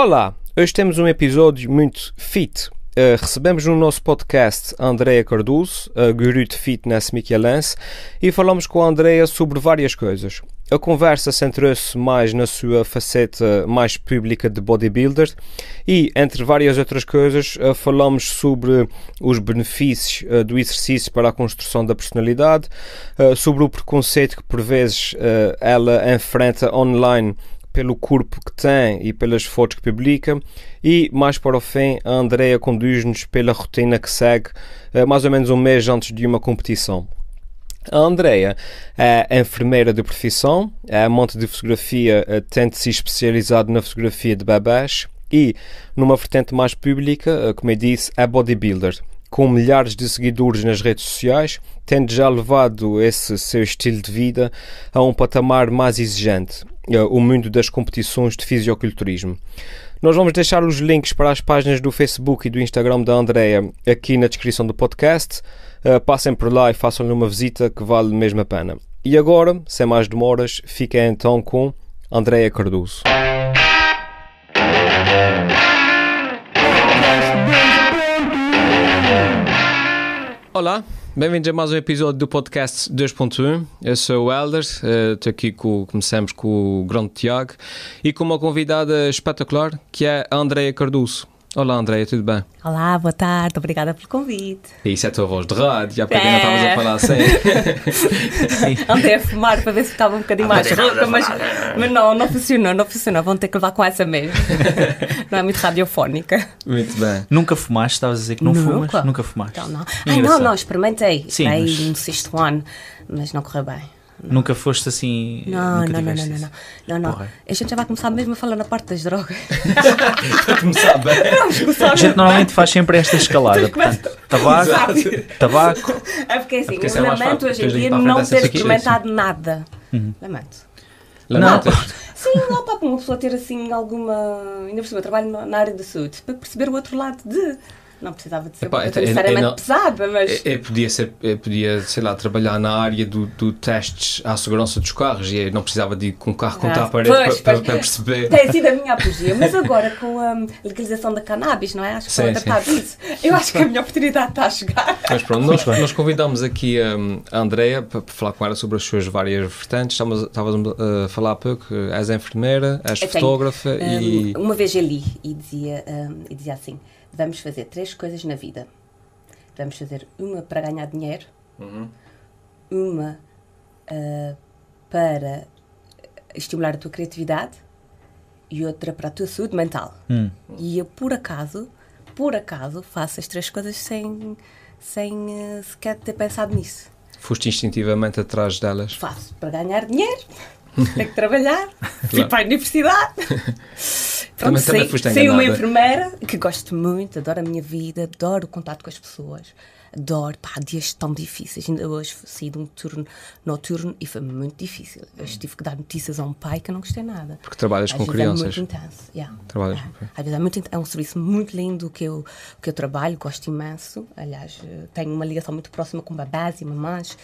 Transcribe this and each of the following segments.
Olá, hoje temos um episódio muito fit. Uh, recebemos no nosso podcast a Andrea Cardoso, a guru de fitness michelense, e falamos com a Andrea sobre várias coisas. A conversa centrou-se mais na sua faceta mais pública de bodybuilder e, entre várias outras coisas, uh, falamos sobre os benefícios uh, do exercício para a construção da personalidade, sobre o preconceito que por vezes ela enfrenta online pelo corpo que tem e pelas fotos que publica. E mais para o fim, a Andrea conduz-nos pela rotina que segue eh, mais ou menos um mês antes de uma competição. A Andrea é enfermeira de profissão, é amante de fotografia, eh, tendo se especializado na fotografia de bebés e, numa vertente mais pública, eh, como eu disse, é bodybuilder com milhares de seguidores nas redes sociais, tendo já levado esse seu estilo de vida a um patamar mais exigente, o mundo das competições de fisioculturismo. Nós vamos deixar os links para as páginas do Facebook e do Instagram da Andrea aqui na descrição do podcast. Uh, passem por lá e façam-lhe uma visita que vale mesmo a pena. E agora, sem mais demoras, fiquem então com Andrea Cardoso. Olá, bem-vindos a mais um episódio do podcast 2.1. Eu sou o Elder, uh, estou aqui com, começamos com o grande Tiago e com uma convidada espetacular que é a Andrea Cardoso. Olá, Andréia, tudo bem? Olá, boa tarde, obrigada pelo convite. Isso é a tua voz de rádio, já para quem não estavas a falar assim. Andei a fumar para ver se estava um bocadinho ah, mais rouca, mas, mas não, não funcionou, não funcionou. Vão ter que levar com essa mesmo. não é muito radiofónica. Muito bem. Nunca fumaste? Estavas a dizer que não Nunca. fumas? Nunca fumaste? Não, não. Ai, não, não, experimentei. Sim, Aí mas... no sexto ano, mas não correu bem. Nunca foste assim. Não, não, não, não, não, não, A gente já vai começar mesmo a falar na parte das drogas. Para começar bem. A gente normalmente faz sempre esta escalada. Portanto, tabaco, tabaco. É porque assim, eu é lamento hoje em dia não ter experimentado nada. Uhum. Lamento. Lamento. Sim, não para uma pessoa ter assim alguma. Ainda por cima, eu trabalho na área da saúde, para perceber o outro lado de não precisava de ser Epá, necessariamente é, é, pesada, mas. É, podia, ser, podia, sei lá, trabalhar na área do, do testes à segurança dos carros e não precisava de ir com o carro contra ah, a parede pois, para, para, para, perceber. Tem sido a minha apologia, mas agora com a legalização da cannabis, não é? Acho que sim, estou a tratar disso. Eu acho que a minha oportunidade está a chegar. Mas pronto, nós, nós convidamos aqui um, a Andrea para falar com ela sobre as suas várias vertentes. Estavas, estavas a falar há pouco, és enfermeira, és fotógrafa um, e. Uma vez eu li e dizia, um, e dizia assim vamos fazer três coisas na vida. Vamos fazer uma para ganhar dinheiro, uhum. uma uh, para estimular a tua criatividade e outra para a tua saúde mental. Hum. E eu, por acaso, por acaso, faço as três coisas sem, sem uh, sequer ter pensado nisso. Foste instintivamente atrás delas? Faço para ganhar dinheiro tenho que trabalhar, fui para a universidade. Pronto, também, sei, sei uma enfermeira que gosto muito, adoro a minha vida, adoro o contato com as pessoas, adoro, pá, dias tão difíceis. Ainda hoje saí de um turno noturno e foi muito difícil. Hoje tive que dar notícias a um pai que eu não gostei nada. Porque trabalhas Às com crianças. É muito intenso. Yeah. Trabalhas é. Às vezes é, muito, é um serviço muito lindo que eu, que eu trabalho, gosto imenso. Aliás, eh, tenho uma ligação muito próxima com babás e mamães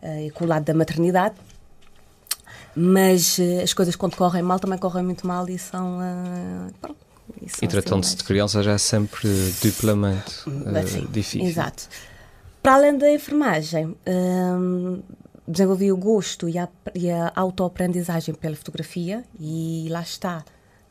uh, e com o lado da maternidade mas uh, as coisas quando correm mal também correm muito mal e são. Uh, pronto, e, e tratando-se assim, de crianças é sempre duplamente uh, difícil. Exato. Para além da enfermagem, um, desenvolvi o gosto e a, e a autoaprendizagem pela fotografia e lá está.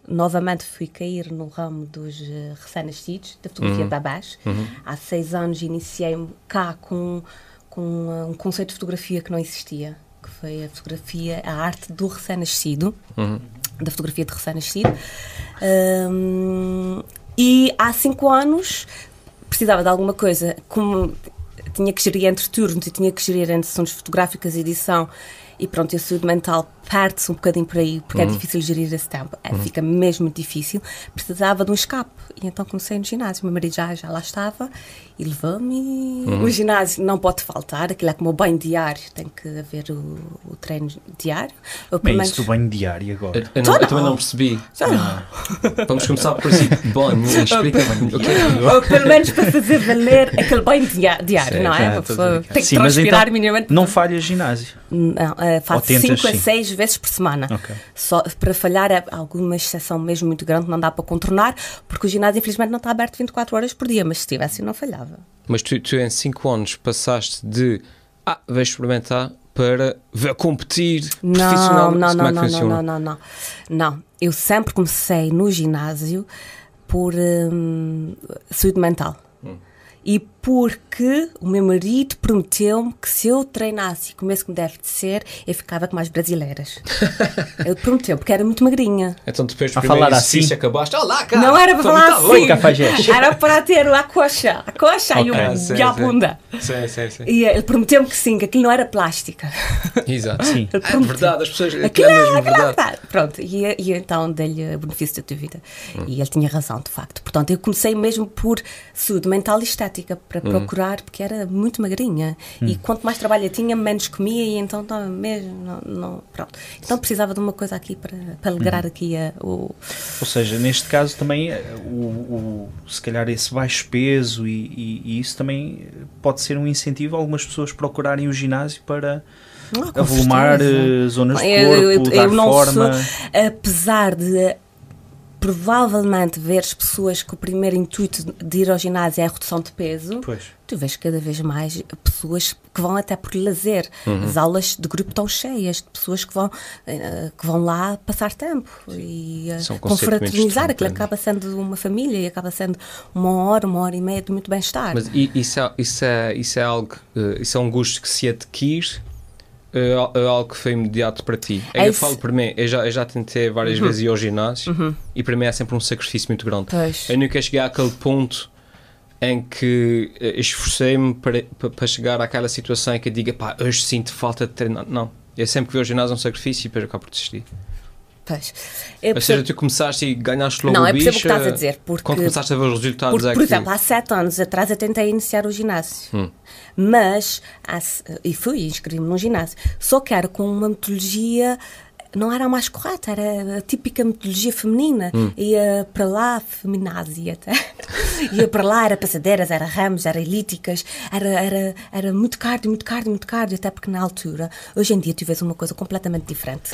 Novamente fui cair no ramo dos uh, recém-nascidos, da fotografia uhum. babás. Uhum. Há seis anos iniciei cá com, com um conceito de fotografia que não existia foi a fotografia, a arte do recém-nascido, uhum. da fotografia de recém-nascido. Um, e há cinco anos precisava de alguma coisa, como tinha que gerir entre turnos e tinha que gerir entre sessões fotográficas e edição e pronto, a saúde mental perde-se um bocadinho por aí, porque é uhum. é difícil gerir esse tempo. É, uhum. Fica mesmo difícil. Precisava de um escape. E então comecei no ginásio. Meu marido já, já lá estava e levou-me. Uhum. O ginásio não pode faltar, aquilo é como o banho diário, tem que haver o, o treino diário. Ou, é menos... isso do banho diário agora? Eu, eu, não, eu também não percebi. Não. Vamos começar por si. Bom, explica-me. Okay. Ou pelo menos para fazer valer aquele banho diário, Sim, não é? Tem que Sim, transpirar então, minimamente. Não falha ginásio. Não, uh, faço 5 a 6 vezes por semana. Ok. Só para falhar é alguma exceção mesmo muito grande, não dá para contornar, porque o ginásio infelizmente não está aberto 24 horas por dia, mas se estivesse não falhava. Mas tu, tu em 5 anos passaste de ah, vais experimentar para ver competir Não, profissionalmente. não, Como não, é não, não, não, não. Não, eu sempre comecei no ginásio por hum, saúde mental. Hum. E porque o meu marido prometeu-me que se eu treinasse e comesse como deve de ser, eu ficava com mais brasileiras. Ele prometeu, porque era muito magrinha. Então depois do A primeiro falar exercício assim? acabaste, olá, cara! Não era para falar tá assim. Era para ter a coxa, a coxa e, Ok, o, sim, e a sim. bunda. Sim, sim, sim. E ele prometeu-me que sim, que aquilo não era plástica. Exato. Sim. Ele É verdade, as pessoas. Aquilo é é, mesmo aquilo é verdade. verdade. Pronto, e, e então dei-lhe o benefício da tua vida. E ele tinha razão, de facto. Portanto, eu comecei mesmo por saúde mental e estética, para procurar, porque era muito magrinha. E quanto mais trabalho tinha, menos comia, e então estava mesmo. Não, não- pronto. Então precisava de uma coisa aqui para, para alegrar aqui a, o. Ou seja, neste caso também, eh, o, o- se calhar esse baixo peso e, e- e isso também pode ser um incentivo a algumas pessoas procurarem o ginásio para Ah, avolumar certeza. eh, zonas do Eu- corpo, eu- eu- dar eu não forma. sou- apesar de provavelmente veres pessoas que o primeiro intuito de ir ao ginásio é a redução de peso, Pois. tu vês cada vez mais pessoas que vão até por lazer. Uhum. As aulas de grupo estão cheias de pessoas que vão, eh, que vão lá passar tempo e eh, confraternizar. Aquilo acaba sendo uma família e acaba sendo uma hora, uma hora e meia de muito bem-estar. Mas isso é, isso é, isso é algo, eh, isso é um gosto que se adquire, é algo que foi imediato para ti. É eu falo para mim, eu já, eu já tentei várias vezes ir ao ginásio e para mim é sempre um sacrifício muito grande. Pois. Eu nunca cheguei àquele ponto em que eh, esforcei-me para, para, para chegar àquela situação em que eu diga, pá, hoje sinto falta de treinar. Não. Eu sempre que vejo o ginásio é um sacrifício e depois acabo por desistir. Pois. Eu Ou seja, tu começaste e ganhaste logo Não, eu percebo o que estás a dizer, porque- Quando começaste a ver os resultados Porque, é por exemplo, há sete anos atrás eu tentei iniciar o ginásio. Hum. Mas, há e fui, inscrevi-me num ginásio. Só que era com uma metodologia, não era a mais correta, era a típica metodologia feminina. Hum. Ia para lá, feminazi até. Ia para lá, era passadeiras, era ramos, era elíticas, era, era, era muito cardio, muito cardio, muito cardio, até porque na altura, hoje em dia tu vês uma coisa completamente diferente,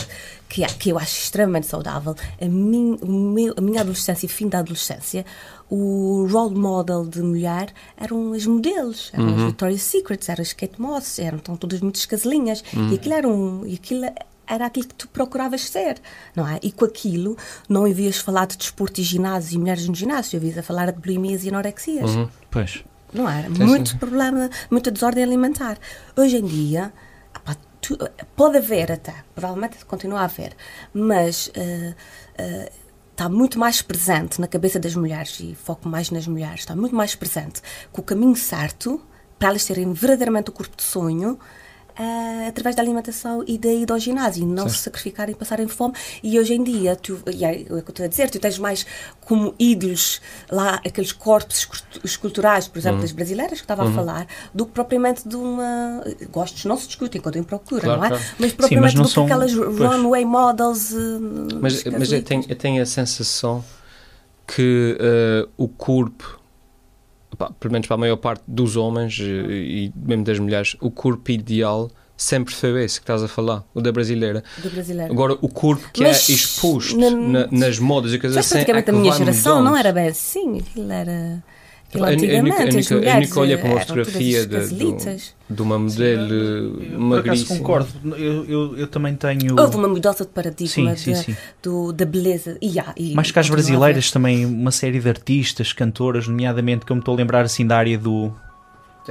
que, é- que eu acho extremamente saudável. A, meu, a minha adolescência e fim da adolescência, o role model de mulher eram as modelos, eram as Victoria's Secrets, eram as Kate Moss, eram então, todas muito escaselinhas. E aquilo era um. E aquilo era aquilo que tu procuravas ser, não é? E com aquilo não havias falar de desporto e ginásio e mulheres no ginásio, havias a falar de bulimias e anorexias. Pois. Não era? Sim, muito sim. problema, muita desordem alimentar. Hoje em dia, apá, tu- pode haver até, provavelmente continua a haver, mas eh, eh, está muito mais presente na cabeça das mulheres, e foco mais nas mulheres, está muito mais presente que o caminho certo para elas terem verdadeiramente o corpo de sonho. Eh, através da alimentação e da ao ginásio, não se sacrificarem e passarem fome. E hoje em dia, tu, e é o que eu estou a dizer, tu tens mais como ídolos lá aqueles corpos escultu- esculturais, por exemplo, das brasileiras que estava a falar, do que propriamente de uma. Gostos não se discutem quando em procura, Claro, não é? claro. Mas Sim, propriamente mas não do que são- aquelas pois. runway models. eh, Mas, mas eu, tenho, eu tenho a sensação que eh, o corpo, pá, pelo menos para a maior parte dos homens eh, e mesmo das mulheres, o corpo ideal sempre foi esse que estás a falar, o da brasileira. Agora, o corpo que Mas é exposto na- na- nas modas e coisas Mas assim. praticamente é a minha geração não era bem assim, aquilo era. Aquilo Eu- eu nunca- eu antigamente, as nunca- eu mulheres nunca olhei para uma fotografia de- de uma modelo Eu, acaso magríssima. concordo. Eu, eu, eu também tenho. Houve uma mudança de paradigma Sim, sim, da- sim. Do, da beleza. E, há- e Mais que as a brasileiras também, uma série de artistas, cantoras, nomeadamente que eu me estou a lembrar assim da área do,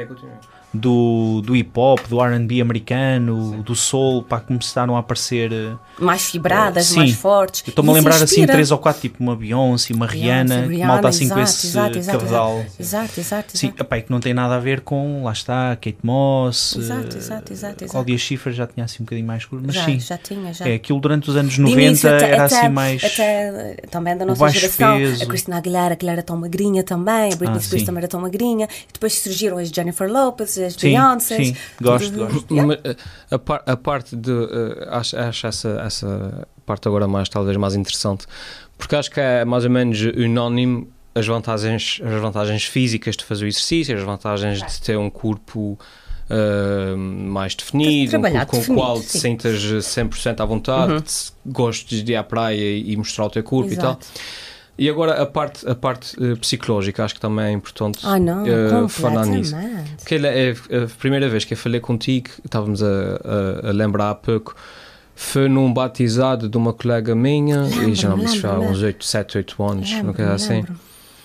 continua. Do, do hip hop, do RB americano, do soul, pá, começaram a aparecer. eh, mais fibradas, Sim. mais fortes. eu Estou-me a lembrar assim três ou quatro, tipo uma Beyoncé, uma Rihanna, que malta assim com exato, esse exato, exato, cabedal. Exato, exato, exato. Sim, epá, que não tem nada a ver com, lá está, Kate Moss, Exato, eh, exato, exato, exato. Claudia Schiffer já tinha assim um bocadinho mais curto, mas já, sim, já tinha, já. é aquilo durante os anos De 90 início, até- era até- assim mais... Até, também da nossa geração, peso. a Christina Aguilera, que era tão magrinha também, a Britney Ah, Spears sim. também era tão magrinha, e depois surgiram as Jennifer Lopez, as Sim, Beyoncé. sim, gosto, gosto. Mas, eh, a, par- a parte de. eh, acho, acho essa, essa parte agora mais, talvez mais interessante, porque acho que é mais ou menos unânime as vantagens, as vantagens físicas de fazer o exercício, as vantagens de ter um corpo uh, mais definido, um corpo com o qual te sentas 100% à vontade, uhum. gostes de ir à praia e mostrar o teu corpo Exato. e tal. E agora a parte, a parte uh, psicológica, acho que também é importante ah, não, uh, falar nisso. Porque é a primeira vez que eu falei contigo, estávamos a, a, a lembrar há pouco, foi num batizado de uma colega minha, lembro, e já não me há uns 8, 7, 8 anos, lembro, não quer assim.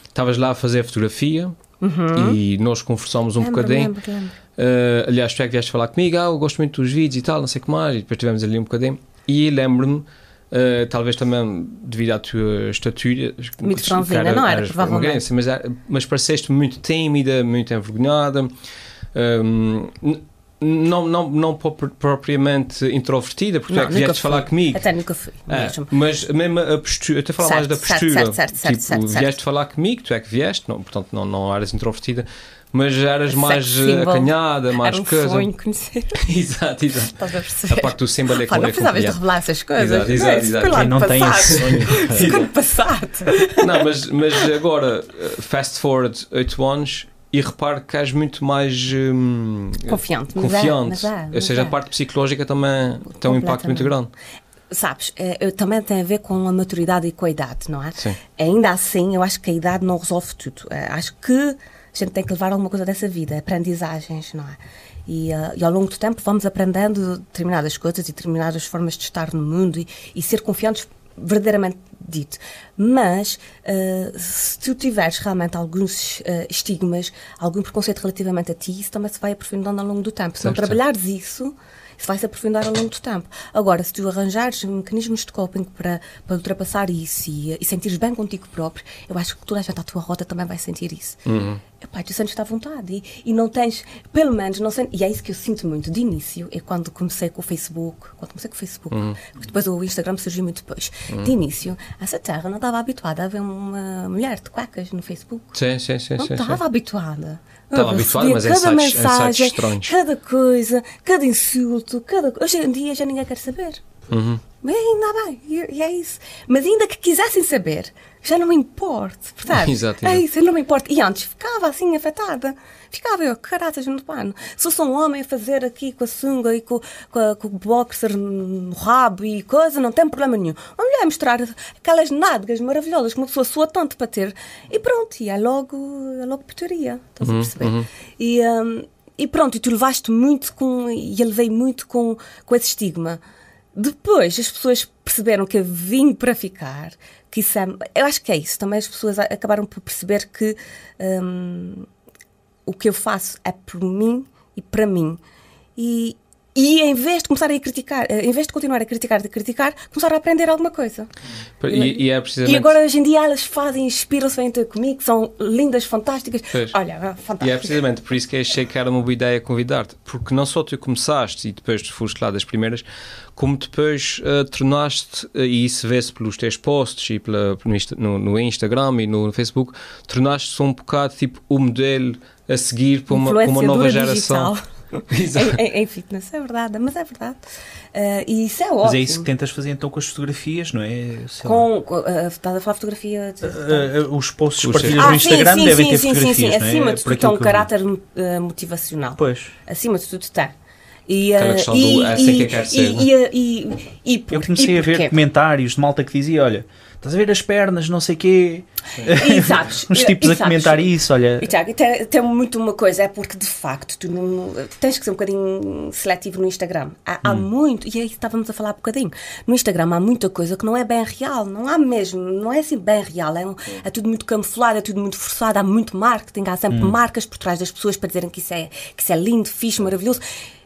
Estavas lá a fazer fotografia uhum. e nós conversamos um bocadinho. Uh, aliás, tu é que vieste falar comigo, ah, eu gosto muito dos vídeos e tal, não sei o que mais, e depois tivemos ali um bocadinho. E lembro-me Uh, talvez também devido à tua estatura. Muito franzina, não era, provavelmente. Mas, mas pareceste muito tímida, muito envergonhada. Um, não, não, não propriamente introvertida, porque não, é que vieste falar comigo. Até nunca fui. É, mas mesmo a postura, eu estou a falar mais da postura. Certo, certo, certo, tipo, certo, vieste falar comigo, tu é que vieste, não, portanto não, não eras introvertida mas eras mais acanhada, mais Era um coisa. sonho conhecer. exato, exato. Estás a perceber? A parte do símbolo é que Não precisavas de revelar essas coisas. Exato, exato. exato. Quem não tem esse sonho. Ficou passado. Não, mas, mas agora, uh, fast forward 8 anos e repare que és muito mais hum, confiante. confiante. Mas é, mas é, mas Ou seja, é. a parte psicológica também tem um impacto muito grande. Sabes, é, também tem a ver com a maturidade e com a idade, não é? Sim. Ainda assim, eu acho que a idade não resolve tudo. É, acho que a gente tem que levar alguma coisa dessa vida, aprendizagens, não é? E, uh, e, ao longo do tempo vamos aprendendo determinadas coisas e determinadas formas de estar no mundo e, e ser confiantes verdadeiramente dito. Mas uh, se tu tiveres realmente alguns uh, estigmas, algum preconceito relativamente a ti, isso também se vai aprofundando ao longo do tempo. Se não trabalhares isso, isso vai se aprofundar ao longo do tempo. Agora, se tu arranjares mecanismos de coping para, para ultrapassar isso e, e sentires bem contigo próprio, eu acho que toda a gente à tua rota também vai sentir isso. Uhum. Epá, tu sentes-te à vontade e, e, não tens, pelo menos, não sei, e é isso que eu sinto muito de início, é quando comecei com o Facebook, quando comecei com o Facebook, uhum. porque depois o Instagram surgiu muito depois. Uhum. De início, essa terra não estava habituada a ver uma mulher de cuecas no Facebook. Sim, sim, sim. Não estava habituada. Estava habituado, mas é cada sites, mensagem, estranhos. cada coisa, cada insulto, cada hoje em dia já ninguém quer saber. Uhum. Mas ainda bem, e é isso. Mas ainda que quisessem saber, já não me importa, portanto, exato, é isso, eu não me importa. E antes ficava assim afetada, ficava eu, caraças no pano. Se eu sou um homem a fazer aqui com a sunga e com, com, a, com o boxer no rabo e coisa, não tem problema nenhum. Uma mulher mostrar aquelas nádegas maravilhosas que uma pessoa sua tanto para ter e pronto, e é logo, é logo putaria, estás uhum, a perceber? Uhum. E, um, e pronto, e tu levaste muito com, e eu levei muito com, com esse estigma. Depois as pessoas perceberam que eu vim para ficar, que isso é, eu acho que é isso. Também as pessoas acabaram por perceber que um, o que eu faço é por mim e para mim. E, e em vez de começarem a criticar, eh, em vez de continuar a criticar, de criticar, começaram a aprender alguma coisa. E, e é precisamente... e agora hoje em dia elas fazem, inspiram-se, ter comigo, são lindas, fantásticas. Pois. Olha, fantástico. E é precisamente por isso que achei que era uma boa ideia convidar-te, porque não só tu começaste e depois tu foste lá das primeiras, como depois uh, tornaste, uh, e isso vê-se pelos teus posts e pela, no, no, Instagram e no Facebook, tornaste-se um bocado tipo o modelo a seguir para uma, uma nova geração. Digital. em, em, fitness, é verdade, mas é verdade. Uh, e isso é ótimo. Mas é isso que tentas fazer então com as fotografias, não é? Sei com, com uh, estás a falar fotografia? De, uh, os posts que partilhas ah, no Instagram sim, devem sim, ter sim, fotografias, sim, sim. é? Acima de tudo tem um caráter motivacional. Pois. Acima de tudo tem. E, Aquela questão e, do essa que quer ser. E, e, e, eu comecei a ver comentários de malta que dizia: olha, estás a ver as pernas, não sei quê. Exato. Uns tipos a comentar isso, olha. E, Tiago, tem, tem, muito uma coisa, é porque de facto tu não, tens que ser um bocadinho seletivo no Instagram. Há, hum. há, muito, e aí estávamos a falar um bocadinho, no Instagram há muita coisa que não é bem real, não há mesmo, não é assim bem real, é, um, é tudo muito camuflado, é tudo muito forçado, há muito marketing, há sempre hum. marcas por trás das pessoas para dizerem que isso é, que isso é lindo, fixe, maravilhoso.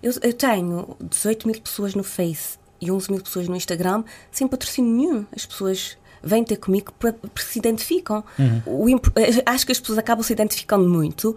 Eu, eu tenho 18 mil pessoas no Face e 11 mil pessoas no Instagram sem patrocínio nenhum. As pessoas vêm ter comigo porque se identificam. Uhum. O, acho que as pessoas acabam se identificando muito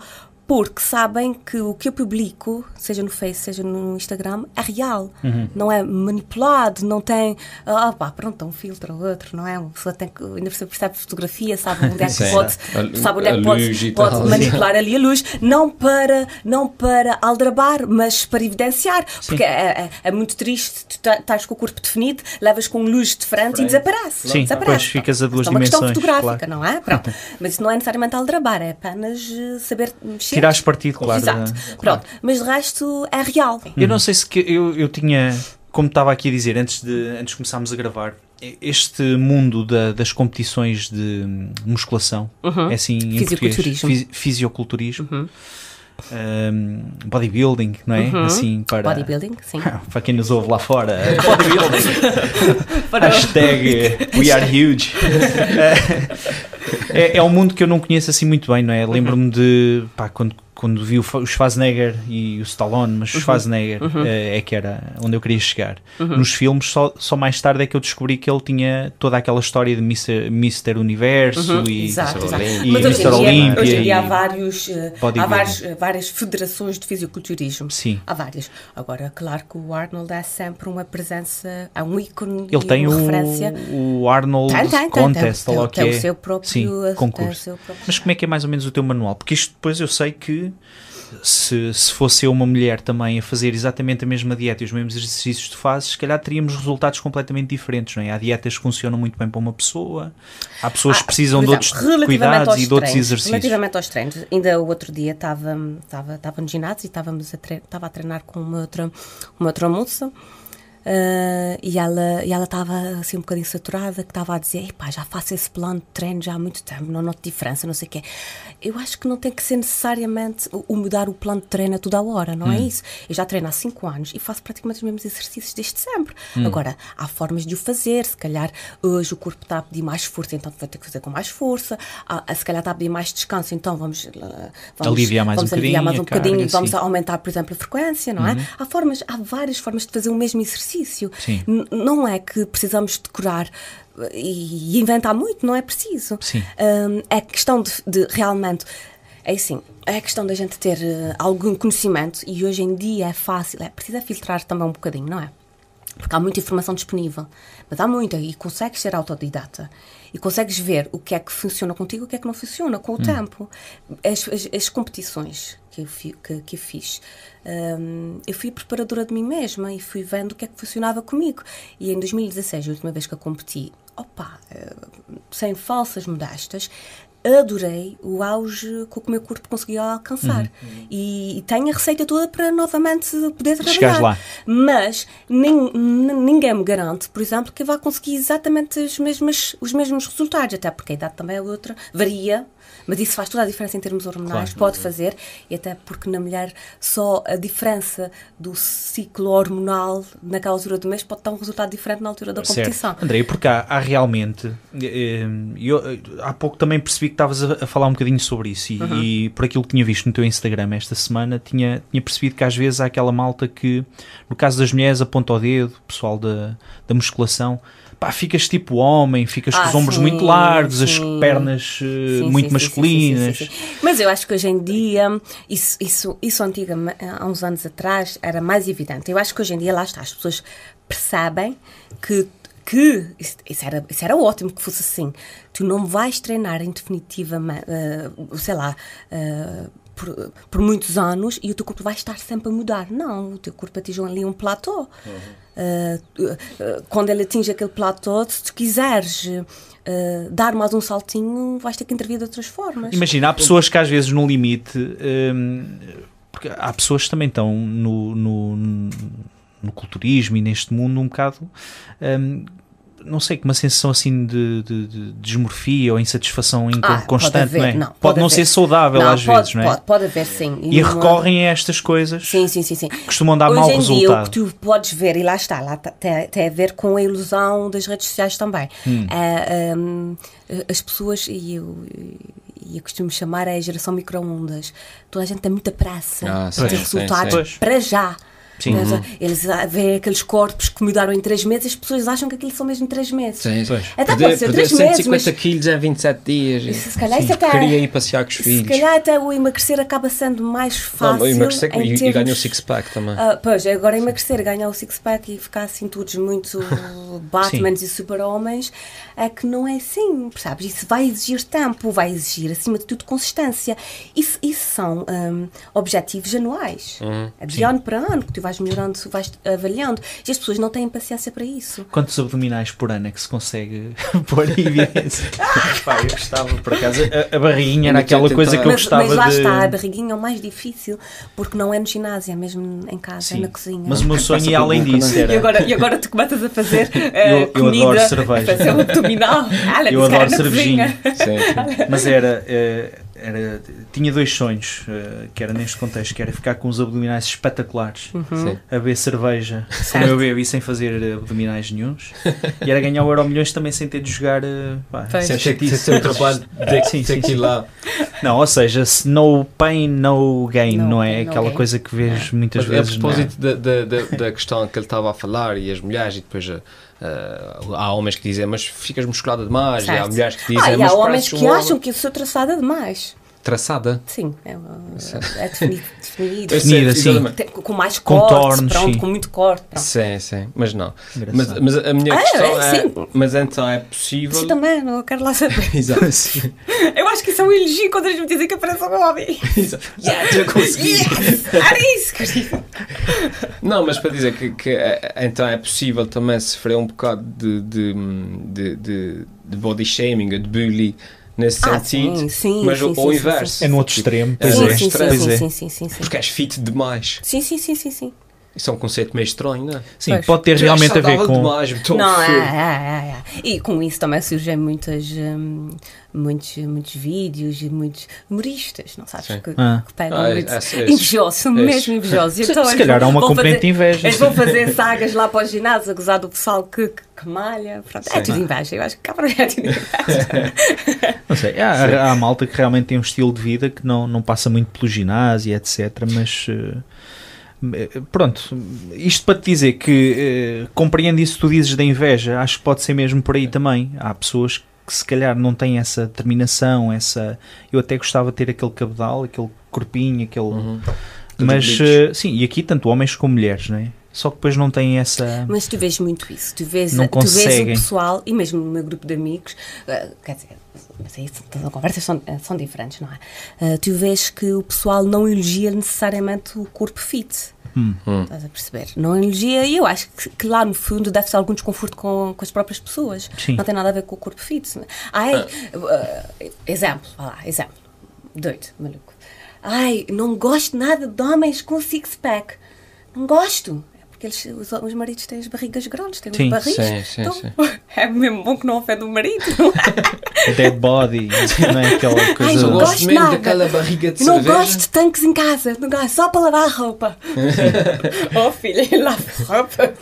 porque sabem que o que eu publico, seja no Face, seja no Instagram, é real. Uhum. Não é manipulado, não tem. Ah, pá, pronto, um filtro ou outro, não é? Uma pessoa tem que. Ainda percebe fotografia, sabe onde é que pode, sabe onde é que pode, pode manipular ali a luz, não para, não para aldrabar, mas para evidenciar. Sim. Porque é, é, é, muito triste, tu tá, estás com o corpo definido, levas com luz diferente Frame. e desaparece. Sim, desaparece. depois ficas a duas é dimensões. É uma questão fotográfica, claro. não é? Pronto. Mas isso não é necessariamente aldrabar, é apenas eh, saber mexer tirares partido, claro. Exato. da- Pronto, mas de resto é real. Eu não sei se que eu, eu tinha, como estava aqui a dizer antes de, antes de começarmos a gravar, este mundo da- das competições de hum, musculação, é assim em português, Fisiculturismo. fisi- fisioculturismo, hum, bodybuilding, não é? Assim para, Bodybuilding, sim. para quem nos ouve lá fora, bodybuilding. Hashtag we are huge. é, é um mundo que eu não conheço assim muito bem, não é? Lembro-me de pá, quando, quando vi o Schwarzenegger e o Stallone, mas o Schwarzenegger eh, é que era onde eu queria chegar. Nos filmes, só, só mais tarde é que eu descobri que ele tinha toda aquela história de Mr. Mr. Universo e, Exato, Mr. exato. Mas E hoje Mr. Olímpia hoje em dia há, vários, eh, há vários, eh, várias federações de fisiculturismo. Sim. Há várias. Agora, claro que o Arnold é sempre uma presença, é um ícone Ele e tem uma o, referência. o Arnold Tem, tem, tem, Contest, tem, tem, que tem é. o seu próprio, Sim, tem concurso. seu próprio- Mas como é que é mais ou menos o teu manual? Porque isto depois eu sei que se, se fosse eu uma mulher também a fazer exatamente a mesma dieta e os mesmos exercícios que tu fazes, se calhar teríamos resultados completamente diferentes, não é? Há dietas que funcionam muito bem para uma pessoa, há pessoas que Ah, precisam por de exemplo, outros cuidados e de outros treinos, exercícios. Relativamente aos treinos, ainda o outro dia estava, estava, estava no ginásio e estávamos a estava a treinar com uma outra, uma outra moça. Ah, e ela e ela estava assim um bocadinho saturada, que estava a dizer: Epá, já faço esse plano de treino já há muito tempo, não noto diferença, não sei o quê. Eu acho que não tem que ser necessariamente o, mudar o plano de treino a toda a hora, não Hum. é isso? Eu já treino há 5 anos e faço praticamente os mesmos exercícios desde sempre. Hum. Agora, há formas de o fazer, se calhar hoje o corpo está a pedir mais força, então vai ter que fazer com mais força. Ah, se calhar está a pedir mais descanso, então vamos, ah, vamos Aliviar mais vamos um aliviar bocadinho mais um bocadinho, carga, vamos sim. Uhum. aumentar, por exemplo, a frequência, não é? Há formas, há várias formas de fazer o mesmo exercício. Sim. N- não é que precisamos decorar eh, e, inventar muito, não é preciso. Sim. Hum, é questão de, de realmente. É assim, é questão da gente ter eh, algum conhecimento e hoje em dia é fácil, é preciso é filtrar também um bocadinho, não é? Porque há muita informação disponível, mas há muita e consegues ser autodidata e consegues ver o que é que funciona contigo e o que é que não funciona com o tempo. As, as, as competições que eu, fi- que, que fiz, hum, eu fui preparadora de mim mesma e fui vendo o que é que funcionava comigo. E em 2016, a última vez que eu competi, opa, eh, sem falsas modestas, adorei o auge que o meu corpo conseguia alcançar. E, e tenho a receita toda para novamente poder trabalhar. Chegares lá. Mas nin- ninguém me garante, por exemplo, que vá conseguir exatamente os mesmos, os mesmos resultados, até porque a idade também é outra, varia. Mas isso faz toda a diferença em termos hormonais, Claro. pode fazer, e até porque na mulher só a diferença do ciclo hormonal naquela altura do mês pode dar um resultado diferente na altura da competição. Certo. André, porque há, há realmente. eh, Eu, eh, há pouco também percebi que estavas a, falar um bocadinho sobre isso e, Uhum. e por aquilo que tinha visto no teu Instagram esta semana, tinha, tinha percebido que às vezes há aquela malta que, no caso das mulheres, aponta o dedo, pessoal da, da musculação. Pá, ficas tipo homem, ficas com Ah, os ombros sim, muito largos, as sim. pernas eh, Sim, muito masculinas. Mas eu acho que hoje em dia, isso, isso, isso antigamente, há uns anos atrás, era mais evidente. Eu acho que hoje em dia, lá está, as pessoas percebem que, que isso, era, isso era ótimo que fosse assim. Tu não vais treinar em definitiva, sei lá, eh, por, por muitos anos e o teu corpo vai estar sempre a mudar. Não, o teu corpo atinge ali um platô. Uh, uh, uh, quando ele atinge aquele platô, se tu quiseres uh, dar mais um saltinho, vais ter que intervir de outras formas. Imagina, há pessoas que às vezes no limite. hum, porque há pessoas que também estão no, no, no culturismo e neste mundo um bocado. hum, não sei, com uma sensação assim de, de, de desmorfia ou insatisfação em Ah, constante, haver, não é? não, pode, pode não haver. ser saudável Não, às pode, vezes, não é? Pode, pode haver, sim. E não há- recorrem a estas coisas Sim, sim, sim, sim. que costumam dar Hoje mau em dia, o resultado. que tu podes ver, e lá está, lá tá- tem, tem a ver com a ilusão das redes sociais também. Hum. É, hum, as pessoas, e eu, e eu costumo chamar é a geração micro-ondas. Toda a gente tem muita pressa Ah, de sim, ter sim, resultados sim. para já. Sim. Eles, eles ah, veem aqueles corpos que mudaram em 3 meses, as pessoas acham que aquilo são mesmo 3 meses. Sim. Pois. Até Perder, pode ser perder 3 meses, 150 mas quilos é 27 dias. Isso, se calhar Sim, isso até- Queria ir passear com os se filhos. calhar até o emagrecer acaba sendo mais fácil. Não, emagrecer em e, e termos- ganha o six-pack também. Ah, pois, agora emagrecer, ganhar o six-pack e ficar assim todos muito Batmans e super-homens é que não é assim, percebes? Isso vai exigir tempo, vai exigir, acima de tudo, consistência. Isso, isso são hum, objetivos anuais. Uhum, é de ano para ano que tu vais vais melhorando, vais avaliando. E as pessoas não têm paciência para isso. Quantos abdominais por ano é que se consegue pôr em evidência? Pá, eu gostava, por acaso, a, a barriguinha era aquela coisa que eu Mas, gostava mas lá de... está, a barriguinha é o mais difícil, porque não é no ginásio, é mesmo em casa, é Sim. na cozinha. Mas o meu sonho, e além disso, é? era... E agora, e agora tu começas a fazer eh, Eu- eu comida, adoro cerveja. a fazer um abdominal. Olha, Eu adoro cervejinha. Mas era, eh, era, tinha dois sonhos, eh, que era neste contexto, que era ficar com os abdominais espetaculares, Sim. a beber cerveja, como eu bebi sem fazer eh, abdominais nenhuns, e era ganhar o Euro Milhões também sem ter de jogar, eh, pá. Sem ter que chatice. ter o trabalho de Sim, ter sim, que ir sim. lá. Não, ou seja, se no pain, no gain, No não é? no Aquela gain. coisa que vês muitas Mas a vezes. não é? propósito da, da, da, da questão que ele estava a falar e as mulheres, e depois eh, eh, há homens que dizem, mas ficas musculada demais, e há mulheres que Ah, dizem, e há homens que um homem." acham que eu sou traçada demais. Traçada. Sim, é, é definido. definido. Eu sei, Definida, sim. exatamente. Tem- com mais Contornos, corte, pronto, sim. com muito corte. Pronto. Sim, sim, mas não. Mas, mas a minha Ah, questão é, é, sim. mas então é possível. Isso também, não quero lá saber. Exato. Eu acho que isso é um elogio quando eles me dizem que eu pareço um homem. Exato. Já consegui. Yes! Era isso que eu. Não, mas para dizer que, que, então é possível também sofrer um bocado de, de, de, de, de body shaming, de bullying nesse Ah, sentido, sim, sim, mas sim, o, sim, o sim, inverso. sim, É no outro extremo, pois sim, extremo. Pois sim, é. sim, sim, sim, sim. Porque és fit demais. Sim, sim, sim, sim, sim. Isso é um conceito meio estranho, não é? Sim, Pois. pode ter realmente a ver com. Demais, Não, é, é, é, é. E com isso também surgem muitas, hum, muitos, muitos vídeos e muitos humoristas, não sabes? Que, Ah. que pegam Ah, muito. esse- esse- invejosos, mesmo invejosos. Se, Então, se calhar há uma componente de fazer- inveja. Eles vão fazer sagas lá para o ginásio a gozar do pessoal que, que, que malha. Pronto, é tudo inveja. Eu acho que cá para mim é tudo inveja. Não sei, há, há, há malta que realmente tem um estilo de vida que não, não passa muito pelo ginásio, etc. Mas eh, pronto, isto para te dizer que eh, compreendo isso que tu dizes da inveja, acho que pode ser mesmo por aí também. Há pessoas que se calhar não têm essa determinação, essa. Eu até gostava de ter aquele cabedal, aquele corpinho, aquele. Uhum. Mas eh, sim, e aqui tanto homens como mulheres, não é? Só que depois não têm essa. Mas tu vês muito isso. Tu vês, Não tu vês o pessoal, e mesmo no meu grupo de amigos, eh, quer dizer, mas aí as conversas são, eh, são diferentes, não é? Eh, tu vês que o pessoal não elogia necessariamente o corpo fit. Hum. Estás a perceber? Não elogia, e eu acho que, que lá no fundo deve ser algum desconforto com, com as próprias pessoas. Sim. Não tem nada a ver com o corpo fit. Ai, eh, exemplo, vá lá, exemplo. Doido, maluco. Ai, não gosto nada de homens com six-pack. Não gosto. Porque eles, os, os maridos têm as barrigas grandes, têm Sim, os barris. sim, sim, então, sim. É mesmo bom que não ofende o marido. não é? Dead body, não é aquela Ai, coisa. não Eu gosto mesmo nada. daquela barriga de Eu não cerveja. gosto de tanques em casa. Não gosto, só para lavar a roupa. oh, filha, lava a roupa.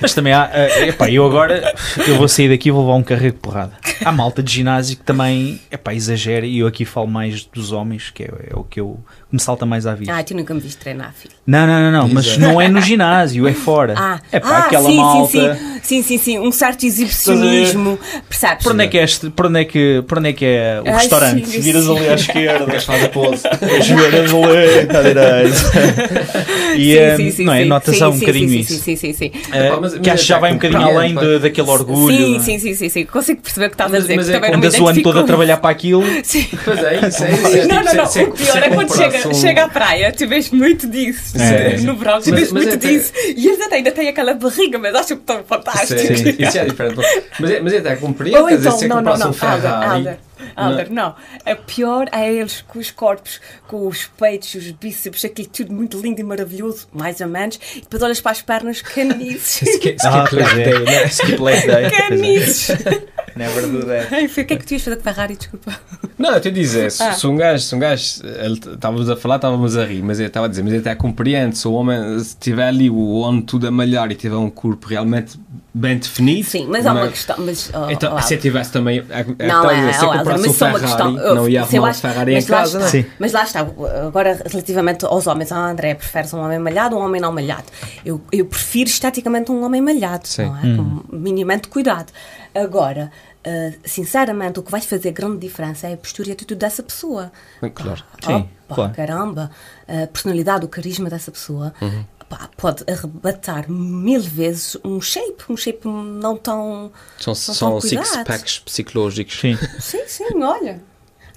Mas também há. eh, epá, eu agora eu vou sair daqui e vou levar um carrego de porrada. Há malta de ginásio que também epá, exagera e eu aqui falo mais dos homens, que é, é o que eu me salta mais à vista. Ah, tu nunca me viste treinar, filho. Não, não, não, não, mas não é no ginásio, é fora. Ah, é pá, ah aquela sim, malta. sim, sim, sim, sim, sim, um certo exibicionismo, percebes? Por onde, é que é este, por, onde é que, por onde é que é o Ai, restaurante? sim, Viras sim. ali à esquerda, faz a pose. as viras ali à direita. E eh, não é? Nota-se um sim, bocadinho sim, isso. Sim, sim, sim, sim. Eh, que acho que já é vai um bocadinho compreendo, além daquele orgulho. Sim, não é? sim, sim, sim, sim. Consigo perceber o que estás a dizer. é não Andas o ano todo a trabalhar para aquilo. Sim. Pois é, isso é isso. é Não, não, não. se- se- o pior é quando comparasse chega, um- chega à praia, tu vês muito disso. É. No verão, tu Mas- vês mas muito até- disso. E eles até ainda têm aquela barriga, mas acham que estão fantásticos. Sim, isso é diferente. Mas, é- mas é até compreendo, Ou quer dizer, então, se não, não, não, um Alder, Ferrari... Alder, Alder, não. A pior é eles com os corpos, com os peitos, os bíceps, aquilo tudo muito lindo e maravilhoso, mais ou menos, e depois olhas para as pernas, canices. Skip, Ah, skip leg pois é. day, né? Skip leg day. Canices. Never do that. Ai, filho, o que é que tu ias fazer com Ferrari, desculpa? Não, eu te dizer, se, Ah. se um gajo, se um gajo, estávamos a falar, estávamos a rir, mas eu estava a dizer, mas eu até compreendo, se o homem, se tiver ali o homem tudo a malhar e tiver um corpo realmente bem definido... Sim, mas há uma questão, mas... oh, Então, oh, se eu tivesse também, é, é, Não, a é, se eu é, comprasse um é Ferrari, questão. não ia arrumar um acho- Ferrari em mas lá casa, está, não é? Sim. Mas lá está, agora relativamente aos homens, ah, André, preferes um homem malhado ou um homem não malhado? Eu, eu prefiro esteticamente um homem malhado, Sim. não é? Com minimamente cuidado. Agora, ah, sinceramente, o que vai fazer grande diferença é a postura e a atitude dessa pessoa. Claro. Sim, Opa, claro. caramba, a personalidade, o carisma dessa pessoa. Uhum. pá, Pode arrebatar mil vezes um shape, um shape não tão. São, não são six-packs psicológicos. Sim. Sim, sim, olha.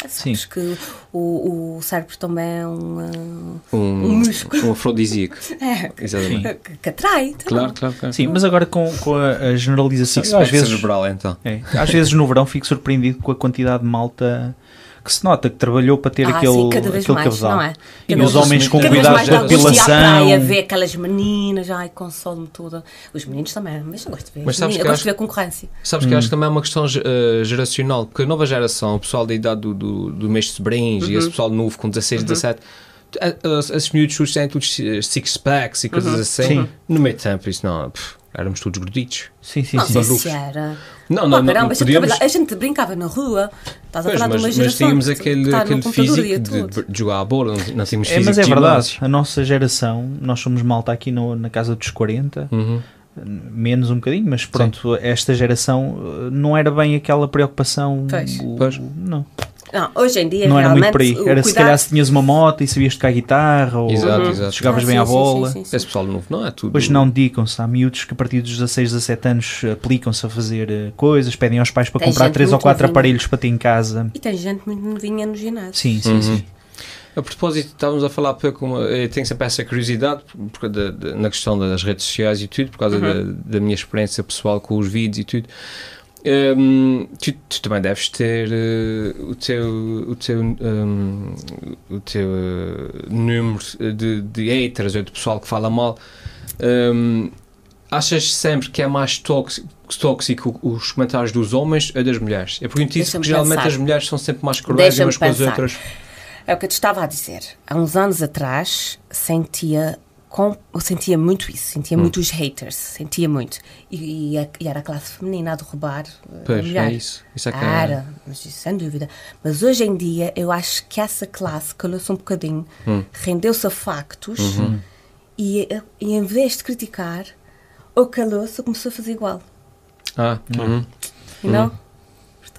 Sabes que o, o cérebro também é um, um, um músculo. Um afrodisíaco. É, Exatamente. Que, que atrai. Então. Claro, claro, claro. Sim, mas agora com, com a, generalização. Sim, às vezes, cerebral, então. É, às vezes no verão fico surpreendido com a quantidade de malta que se nota que trabalhou para ter ah, aquele, sim, cada vez aquele mais, casal. Não é? E os homens com cuidado de depilação. praia, ver aquelas meninas, ai, console-me toda. Os meninos também, mas eu gosto de ver. Mas sabes que eu gosto acho, de ver concorrência. Sabes hum. que acho que também é uma questão uh, geracional, porque a nova geração, o pessoal da idade do, do, do mês de sobrinhos uhum. e esse uhum. pessoal novo com 16, uhum. 17 esses miúdos têm todos six packs e coisas uhum. assim. Sim. No meio tempo, isso não. Pff, éramos todos gorditos. Sim, sim, não sim. Sei se era. Não, não, não, não, podíamos... a gente brincava na rua. Estás a pois, falar mas, de uma geração. Mas tínhamos aquele, aquele físico de, de, jogar a bola, não, tínhamos é, Mas é verdade, a nossa geração, nós somos malta aqui no, na casa dos 40. Uhum menos um bocadinho, mas pronto, Sim. esta geração eh, não era bem aquela preocupação. Pois. O, pois. Não. Não, hoje em dia não era muito por aí. Era cuidado... se calhar se tinhas uma moto e sabias tocar guitarra ou exato, uhum. exato. jogavas ah, bem sim, à bola. Sim, sim, Esse pessoal novo não é tudo. Hoje não dedicam-se. Há miúdos que a partir dos 16, 17 anos aplicam-se a fazer uh, coisas, pedem aos pais para tem comprar 3 ou 4 novinha. aparelhos para ter em casa. E tem gente muito novinha no ginásio. Sim, sim, uhum. sim. A propósito, estávamos a falar pouco, eu tenho sempre essa curiosidade de, na questão das redes sociais e tudo, por causa uhum. da, da minha experiência pessoal com os vídeos e tudo. Tu, tu, também deves ter uh, o teu, o teu, um, o teu uh, número de, de haters ou de pessoal que fala mal. Achas sempre que é mais tóxico, tóxico os comentários dos homens ou das mulheres? Eu pergunto isso porque geralmente as mulheres são sempre mais cruéis umas com as outras. É o que eu te estava a dizer. Há uns anos atrás sentia com, eu sentia muito isso, sentia hum. muito os haters, sentia muito. E, e, e, era a classe feminina a derrubar eh, pois, a mulher. É isso. isso é que era, é. mas sem dúvida. Mas hoje em dia eu acho que essa classe calou-se um bocadinho, hum. rendeu-se a factos uhum. e, e em vez de criticar, ou calou-se começou a fazer igual. Ah, uhum. You know?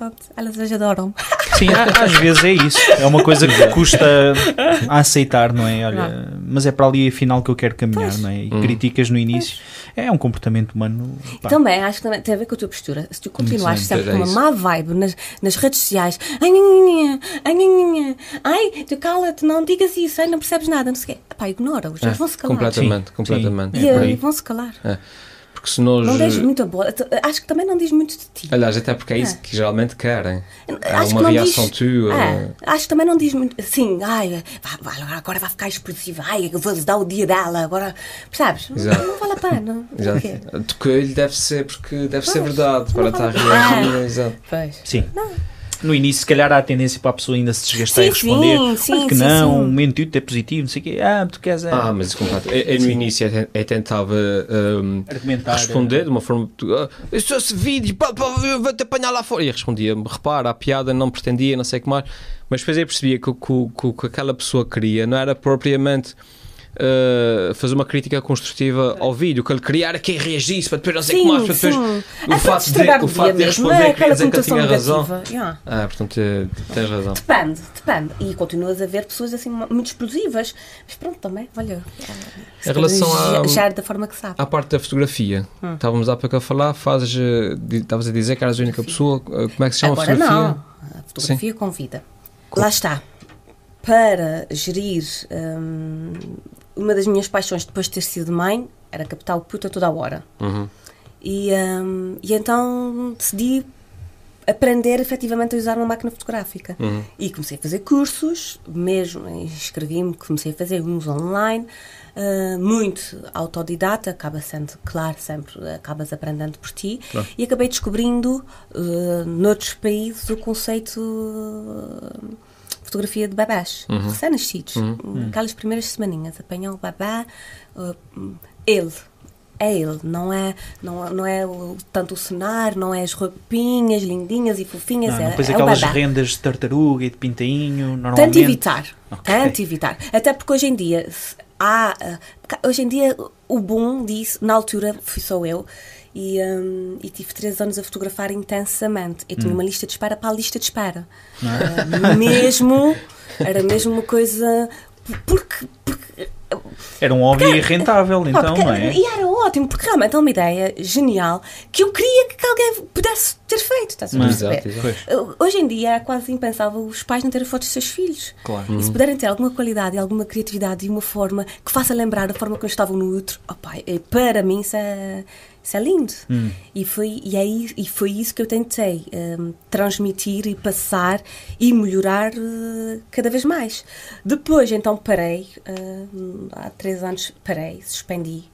Portanto, elas hoje adoram. Sim, às vezes é isso. É uma coisa que custa a aceitar, não é? Olha, não. mas é para ali afinal que eu quero caminhar, pois. não é? E hum. críticas no início. Pois. É um comportamento humano. Pá. Também, acho que também tem a ver com a tua postura. Se tu continuares sempre com uma má vibe nas, nas redes sociais, ai, nhanha, ai, nhanha, ai, tu cala-te, não digas isso, ai, não percebes nada, não sei o quê. Pá, ignora-os, eles é, vão-se calar. Completamente, completamente. É, e vão-se calar. É. Porque se nós... Não diz muito boa. Acho que também não diz muito de ti. Aliás, até porque é isso é. que geralmente querem. Há uma reação diz, tua. É, acho que também não diz muito. Sim, ai, agora vai ficar expressiva. Ai, eu vou-lhes dar o dia dela. Agora, percebes? Não, não, vale a pena. Exato. Toquei-lhe deve ser porque deve pois, ser verdade para estar a reagir. Exato. Pois. Sim. Não no início, se calhar, há a tendência para a pessoa ainda se desgastar sim, e responder sim, sim, que não, sim, um momento é positivo, não sei o quê, ah, tu queres. É... Ah, mas completo. Eu, eu, no início eu, eu tentava um, responder de uma forma. Ah, sou esse vídeo, vou-te apanhar lá fora. E respondia repara, a piada não pretendia, não sei o que mais. Mas depois eu percebia que o que, que aquela pessoa queria não era propriamente uh, fazer uma crítica construtiva ao vídeo, que ele era quem reagisse, para depois não sei como mais, para depois o, fato de, o fato de responder é quer dizer que ele tinha razão. Yeah. Ah, portanto, eh, tens razão. Depende, depende. E continuas a ver pessoas assim muito explosivas, mas pronto, também, olha. Em relação a, já da forma que sabe. À parte da fotografia, hum. estávamos há pouco a falar, fazes, eh, estavas a dizer que eras a única pessoa, como é que se chama Agora a fotografia? Não, a fotografia Sim. com vida. Lá está. Para gerir hum, uma das minhas paixões depois de ter sido mãe era captar o puto a toda a hora. Uhum. E, um, e então decidi aprender efetivamente a usar uma máquina fotográfica. Uhum. E comecei a fazer cursos, mesmo, inscrevi-me, comecei a fazer uns online, uh, muito autodidata, acaba sendo, claro, sempre acabas aprendendo por ti, claro. e acabei descobrindo uh, noutros países o conceito. Uh, fotografia de babás, uhum. recém-nascidos. Uhum. Aquelas primeiras semaninhas, apanhar o babá, uh, ele. É ele, não é, não, não é o, tanto o cenário, não é as roupinhas lindinhas e fofinhas. Não, é, depois é aquelas rendas de tartaruga e de pintainho, normalmente. Tanto evitar, okay. tanto evitar. Até porque hoje em dia há, uh, hoje em dia o boom disso, na altura fui só eu, e, um, e, tive três anos a fotografar intensamente. Eu tinha hum. uma lista de espera para a lista de espera. Uh, mesmo, era mesmo uma coisa. Porque, porque Era um hobby era, rentável, então, porque, não é? E era ótimo, porque realmente é uma ideia genial que eu queria que alguém pudesse ter feito, estás a perceber? Exato, exato. Hoje em dia é quase impensável os pais não terem fotos dos seus filhos. Claro. E se uhum. puderem ter alguma qualidade e alguma criatividade e uma forma que faça lembrar a forma como estavam no outro, opa, é, para mim isso é isso é lindo. Hum. E, foi, e, aí, e foi isso que eu tentei um, transmitir e passar e melhorar uh, cada vez mais. Depois, então, parei, uh, há três anos parei, suspendi,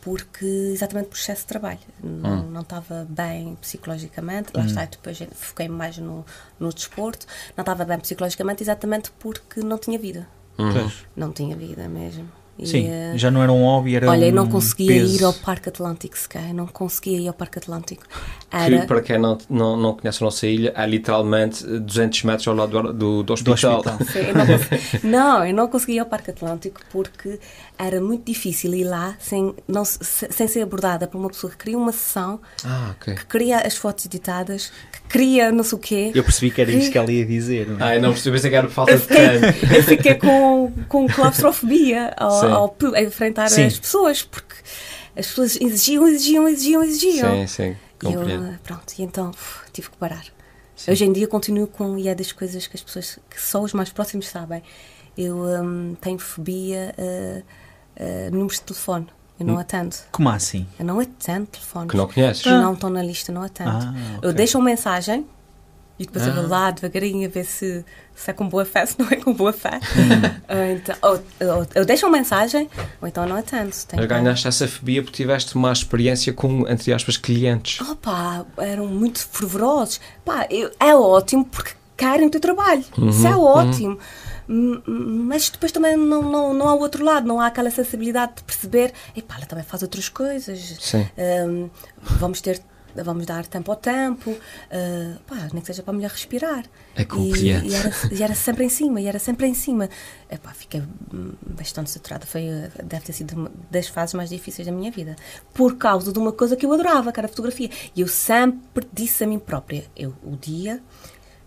porque exatamente por excesso de trabalho. Não, hum. não estava bem psicologicamente, lá hum. está, depois foquei mais no, no desporto, não estava bem psicologicamente exatamente porque não tinha vida. Não tinha vida mesmo. Sim, e, já não era um hobby, era Olha, um eu não conseguia peso. ir ao Parque Atlântico sequer, não conseguia ir ao Parque Atlântico. Era... Que, para quem não, não, não conhece a nossa ilha, é literalmente 200 metros ao lado do, do, do hospital. Do hospital. Sim, eu não, consegui... não, eu não conseguia ir ao Parque Atlântico porque era muito difícil ir lá sem, não, sem ser abordada por uma pessoa que queria uma sessão, ah, okay. que queria as fotos editadas, que queria não sei o quê. Eu percebi que era que... isso que ela ia dizer. Não é? Ah, eu não percebi que era falta de tempo. Eu fiquei com, com claustrofobia ao, ao, a enfrentar sim. as pessoas, porque as pessoas exigiam, exigiam, exigiam, exigiam. Sim, sim, compreendo. E eu, pronto, e então uf, tive que parar. Sim. Hoje em dia continuo com, e é das coisas que as pessoas, que só os mais próximos sabem, eu um, tenho fobia a uh, números de telefone. Eu não hum. atendo. Como assim? Eu não atendo telefones. Que não conheces? Que ah. não estão na lista, não atendo. Ah, okay. Eu deixo uma mensagem e depois ah. eu vou ah. lá devagarinho a ver se, se é com boa fé, se não é com boa fé. Hum. então, ou, ou, eu deixo uma mensagem, ou então não atendo. Mas ganhaste essa fobia porque tiveste uma experiência com, entre aspas, clientes. Oh eram muito fervorosos. Pá, eu, é ótimo porque querem o teu trabalho. Uhum, Isso é uhum. ótimo. Uhum. Mas depois também não, não, não há o outro lado, não há aquela sensibilidade de perceber, epá, ela também faz outras coisas. Um, vamos ter vamos dar tempo ao tempo, uh, pá, nem que seja para a mulher respirar. É compreendo. E, e, era, e era sempre em cima, e era sempre em cima. Epá, fiquei bastante saturada. Foi, deve ter sido uma das fases mais difíceis da minha vida. Por causa de uma coisa que eu adorava, que era a fotografia. E eu sempre disse a mim própria, eu, o dia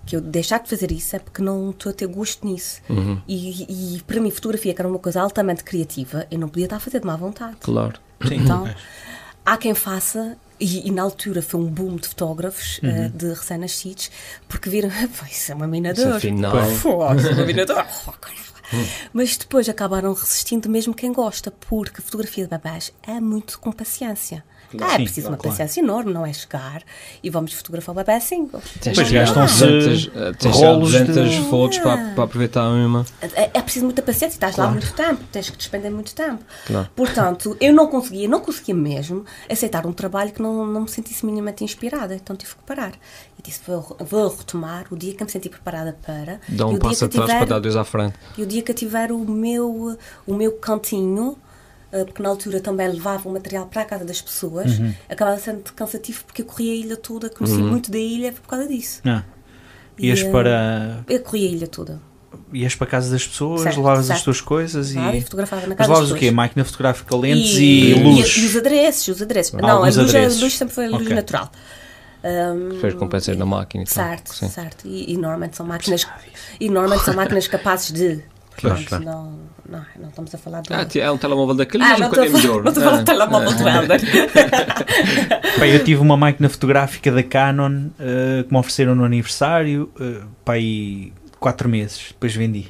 que eu deixar de fazer isso é porque não estou a ter gosto nisso. Uhum. E, e, para mim, fotografia, que era uma coisa altamente criativa, eu não podia estar a fazer de má vontade. Claro. Sim. Então, há quem faça, e, e, na altura foi um boom de fotógrafos uhum. uh, de recém-nascidos, porque viram, isso é uma mina de ouro. Foda, é uma mina de Mas depois acabaram resistindo mesmo quem gosta, porque fotografia de babás é muito com paciência. Ah, é Sim, preciso uma claro. paciência enorme, não é chegar e vamos fotografar o bebê assim. Depois gastam-se rolos 200 de... fotos para, para aproveitar a mesma. É, é preciso muita paciência, estás claro. lá muito tempo, tens que despender muito tempo. Claro. Portanto, eu não conseguia, não conseguia mesmo aceitar um trabalho que não, não me sentisse minimamente inspirada, então tive que parar. E disse, vou, vou retomar o dia que me senti preparada para. Dá um passo atrás tiver, para dar dois à frente. E o dia que eu tiver o meu, o meu cantinho porque na altura também levava o material para a casa das pessoas, uhum. acabava sendo cansativo porque eu corria a ilha toda, conheci uhum. muito da ilha por causa disso. Ah. Ias e, para. Eu corria a ilha toda. Ias para a casa das pessoas, certo, levavas certo. as tuas coisas claro, e. e fotografava na casa Mas levavas o quê? Máquina fotográfica, lentes e, e luz? E, e, os adereços, os adereços. Ah, não, a luz, a luz sempre foi a luz okay. natural. Um, Fez compensar na máquina e Certo, certo. E, e normalmente são máquinas. E normalmente são máquinas capazes de Claro, claro. Não, não, não estamos a falar de. Ah, é um telemóvel daquele, ah, mas um é melhor. Não estou a falar de telemóvel do Helder. Bem, eu tive uma máquina fotográfica da Canon uh, que me ofereceram no aniversário, uh, para aí quatro meses, depois vendi.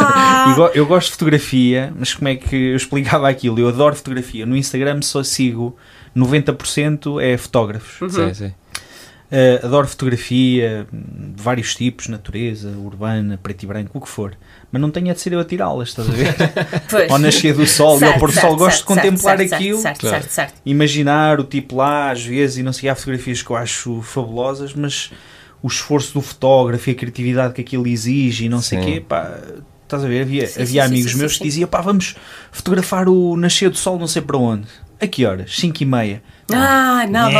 Ah! eu gosto de fotografia, mas como é que eu explicava aquilo? Eu adoro fotografia. No Instagram só sigo 90% é fotógrafos. Uhum. Sim, sim. Uh, adoro fotografia de vários tipos, natureza, urbana, preto e branco, o que for. Mas não tenho a de ser eu a tirá-las, estás a ver? Pois. Ao nascer do sol certo, e ao pôr do sol, gosto de contemplar certo, aquilo, certo, certo, imaginar o tipo lá, às vezes, e não sei, há fotografias que eu acho fabulosas, mas o esforço do fotógrafo e a criatividade que aquilo exige e não sei o quê, pá, estás a ver? Havia, sim, havia sim, amigos sim, meus que diziam, pá, vamos fotografar o nascer do sol não sei para onde. A que horas? 5 e meia Ah, não, É.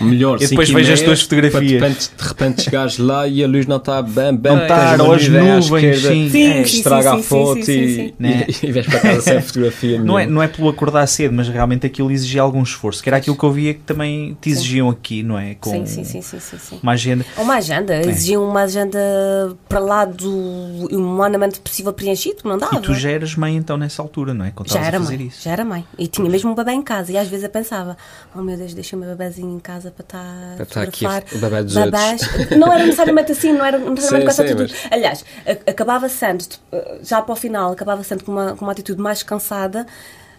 não. Melhor, E depois vejo as tuas fotografias. De repente, de repente chegares lá e a luz não está bem, bem, Não está, ou as nuvens, esquerda, sim. Sim, é, estraga sim, a sim, foto sim, sim, e, sim. Né? e, e vais para casa sem fotografia Não é, não é pelo acordar cedo, mas realmente aquilo exigia algum esforço. Que era aquilo que eu via que também te exigiam aqui, não é? Com Sim, sim, sim, sim, sim, sim. uma agenda. Uma agenda, exigiam uma agenda para lá do humanamente possível preenchido, não dava. E tu já eras mãe então nessa altura, não é? Quando Já era a fazer mãe, isso. já era mãe. E tinha mesmo um bebê em casa. E às vezes eu pensava, oh meu Deus, deixa o meu bebezinho em casa para estar Para a estar aqui fotografar o bebé dos babás. Não era necessariamente assim, não era necessariamente Sim, com essa atitude. Aliás, a- acabava sendo, já para o final, acabava sendo com uma, com uma atitude mais cansada,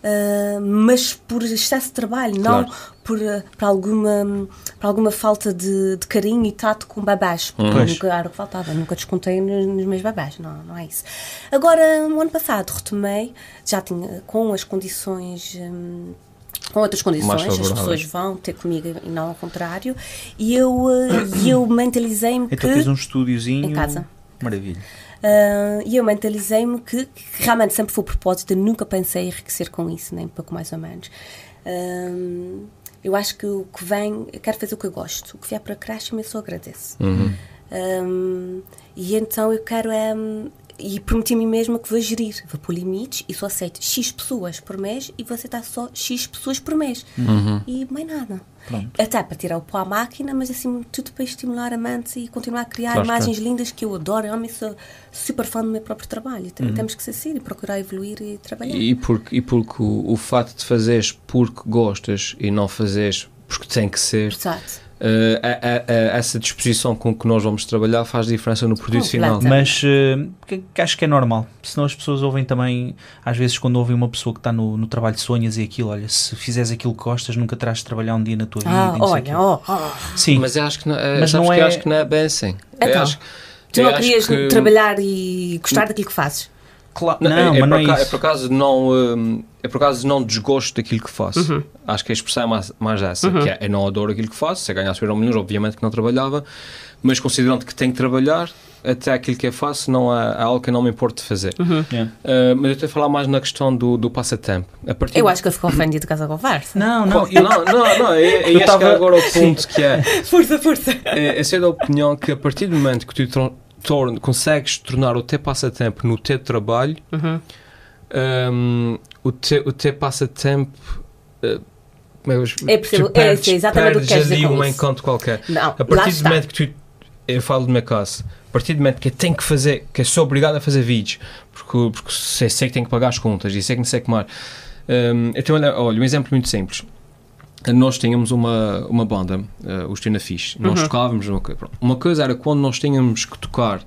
eh, mas por excesso de trabalho, não Claro. por, eh, por, alguma, por alguma falta de, de carinho e tato com babás. Porque Pois. nunca era o que faltava, nunca descontei nos, nos meus babás, não, não é isso. Agora, no ano passado, retomei, já tinha com as condições. hum, com outras condições, as pessoas vão ter comigo e não ao contrário, e eu, eh, eu mentalizei-me Então que. tens um estúdiozinho. Em casa. Maravilha. Ah, e eu mentalizei-me que, que realmente sempre foi o propósito, eu nunca pensei em enriquecer com isso, nem pouco mais ou menos. Ah, eu acho que o que vem, eu quero fazer o que eu gosto, o que vier para crescer, eu só agradeço. Ah, e então eu quero. ah, e prometi a mim mesma que vou gerir, vou pôr limites e só aceito X pessoas por mês e vou aceitar só X pessoas por mês. E mais nada. Pronto. Até para tirar o pó à máquina, mas assim, tudo para estimular a mente e continuar a criar Claro, imagens lindas que eu adoro. Eu sou super fã do meu próprio trabalho. Tem- Temos que ser assim e procurar evoluir e trabalhar. E porque, e porque o, o facto de fazeres porque gostas e não fazeres porque tem que ser, Exato. Eh, a- a- a- essa disposição com que nós vamos trabalhar faz diferença no produto final. Mas eh, que, que acho que é normal. Senão as pessoas ouvem também, às vezes, quando ouvem uma pessoa que está no, no trabalho de sonhas e aquilo, olha, se fizeres aquilo que gostas, nunca terás de trabalhar um dia na tua vida. Ah, olha, oh, oh. Sim, Mas eu acho que não, eh, Mas não é- acho que não é bem assim. Eu Então, acho- Tu não querias que- trabalhar e gostar daquilo que fazes? Claro. Não, Não, é, é mas por não é aca- é por acaso não hum, é por acaso não desgosto daquilo que faço. Uhum. Acho que a expressão é mais, mais essa, que é eu não adoro aquilo que faço, se eu ganhasse euro milhões, obviamente que não trabalhava, mas considerando que tenho que trabalhar, até aquilo que eu faço não é, é algo que eu não me importo de fazer. É. Uh, mas eu estou a falar mais na questão do, do passatempo. A partir Eu acho que ele ficou ofendido com essa conversa. Não, não, não, eu, não, não, não, eu, eu Eu acho tava- que é agora o ponto que é, Força, força. é, eu sei da opinião que a partir do momento que tu tro- torn- consegues tornar o teu passatempo no teu trabalho, Uhum. um, o, teu, o teu passatempo. uh, como é que eu- Eu percebo, tu é, exatamente o que queres dizer um encontro qualquer. Não, A partir do momento que tu. Eu falo do meu caso. A partir do momento que eu tenho que fazer, que eu sou obrigado a fazer vídeos, porque, porque sei, sei que tenho que pagar as contas e sei que não sei o que mais. Um, então, olha, olha, um exemplo muito simples. Nós tínhamos uma, uma banda, uh, os Tina Fish. Nós Uhum. tocávamos. Uma, uma coisa era quando nós tínhamos que tocar,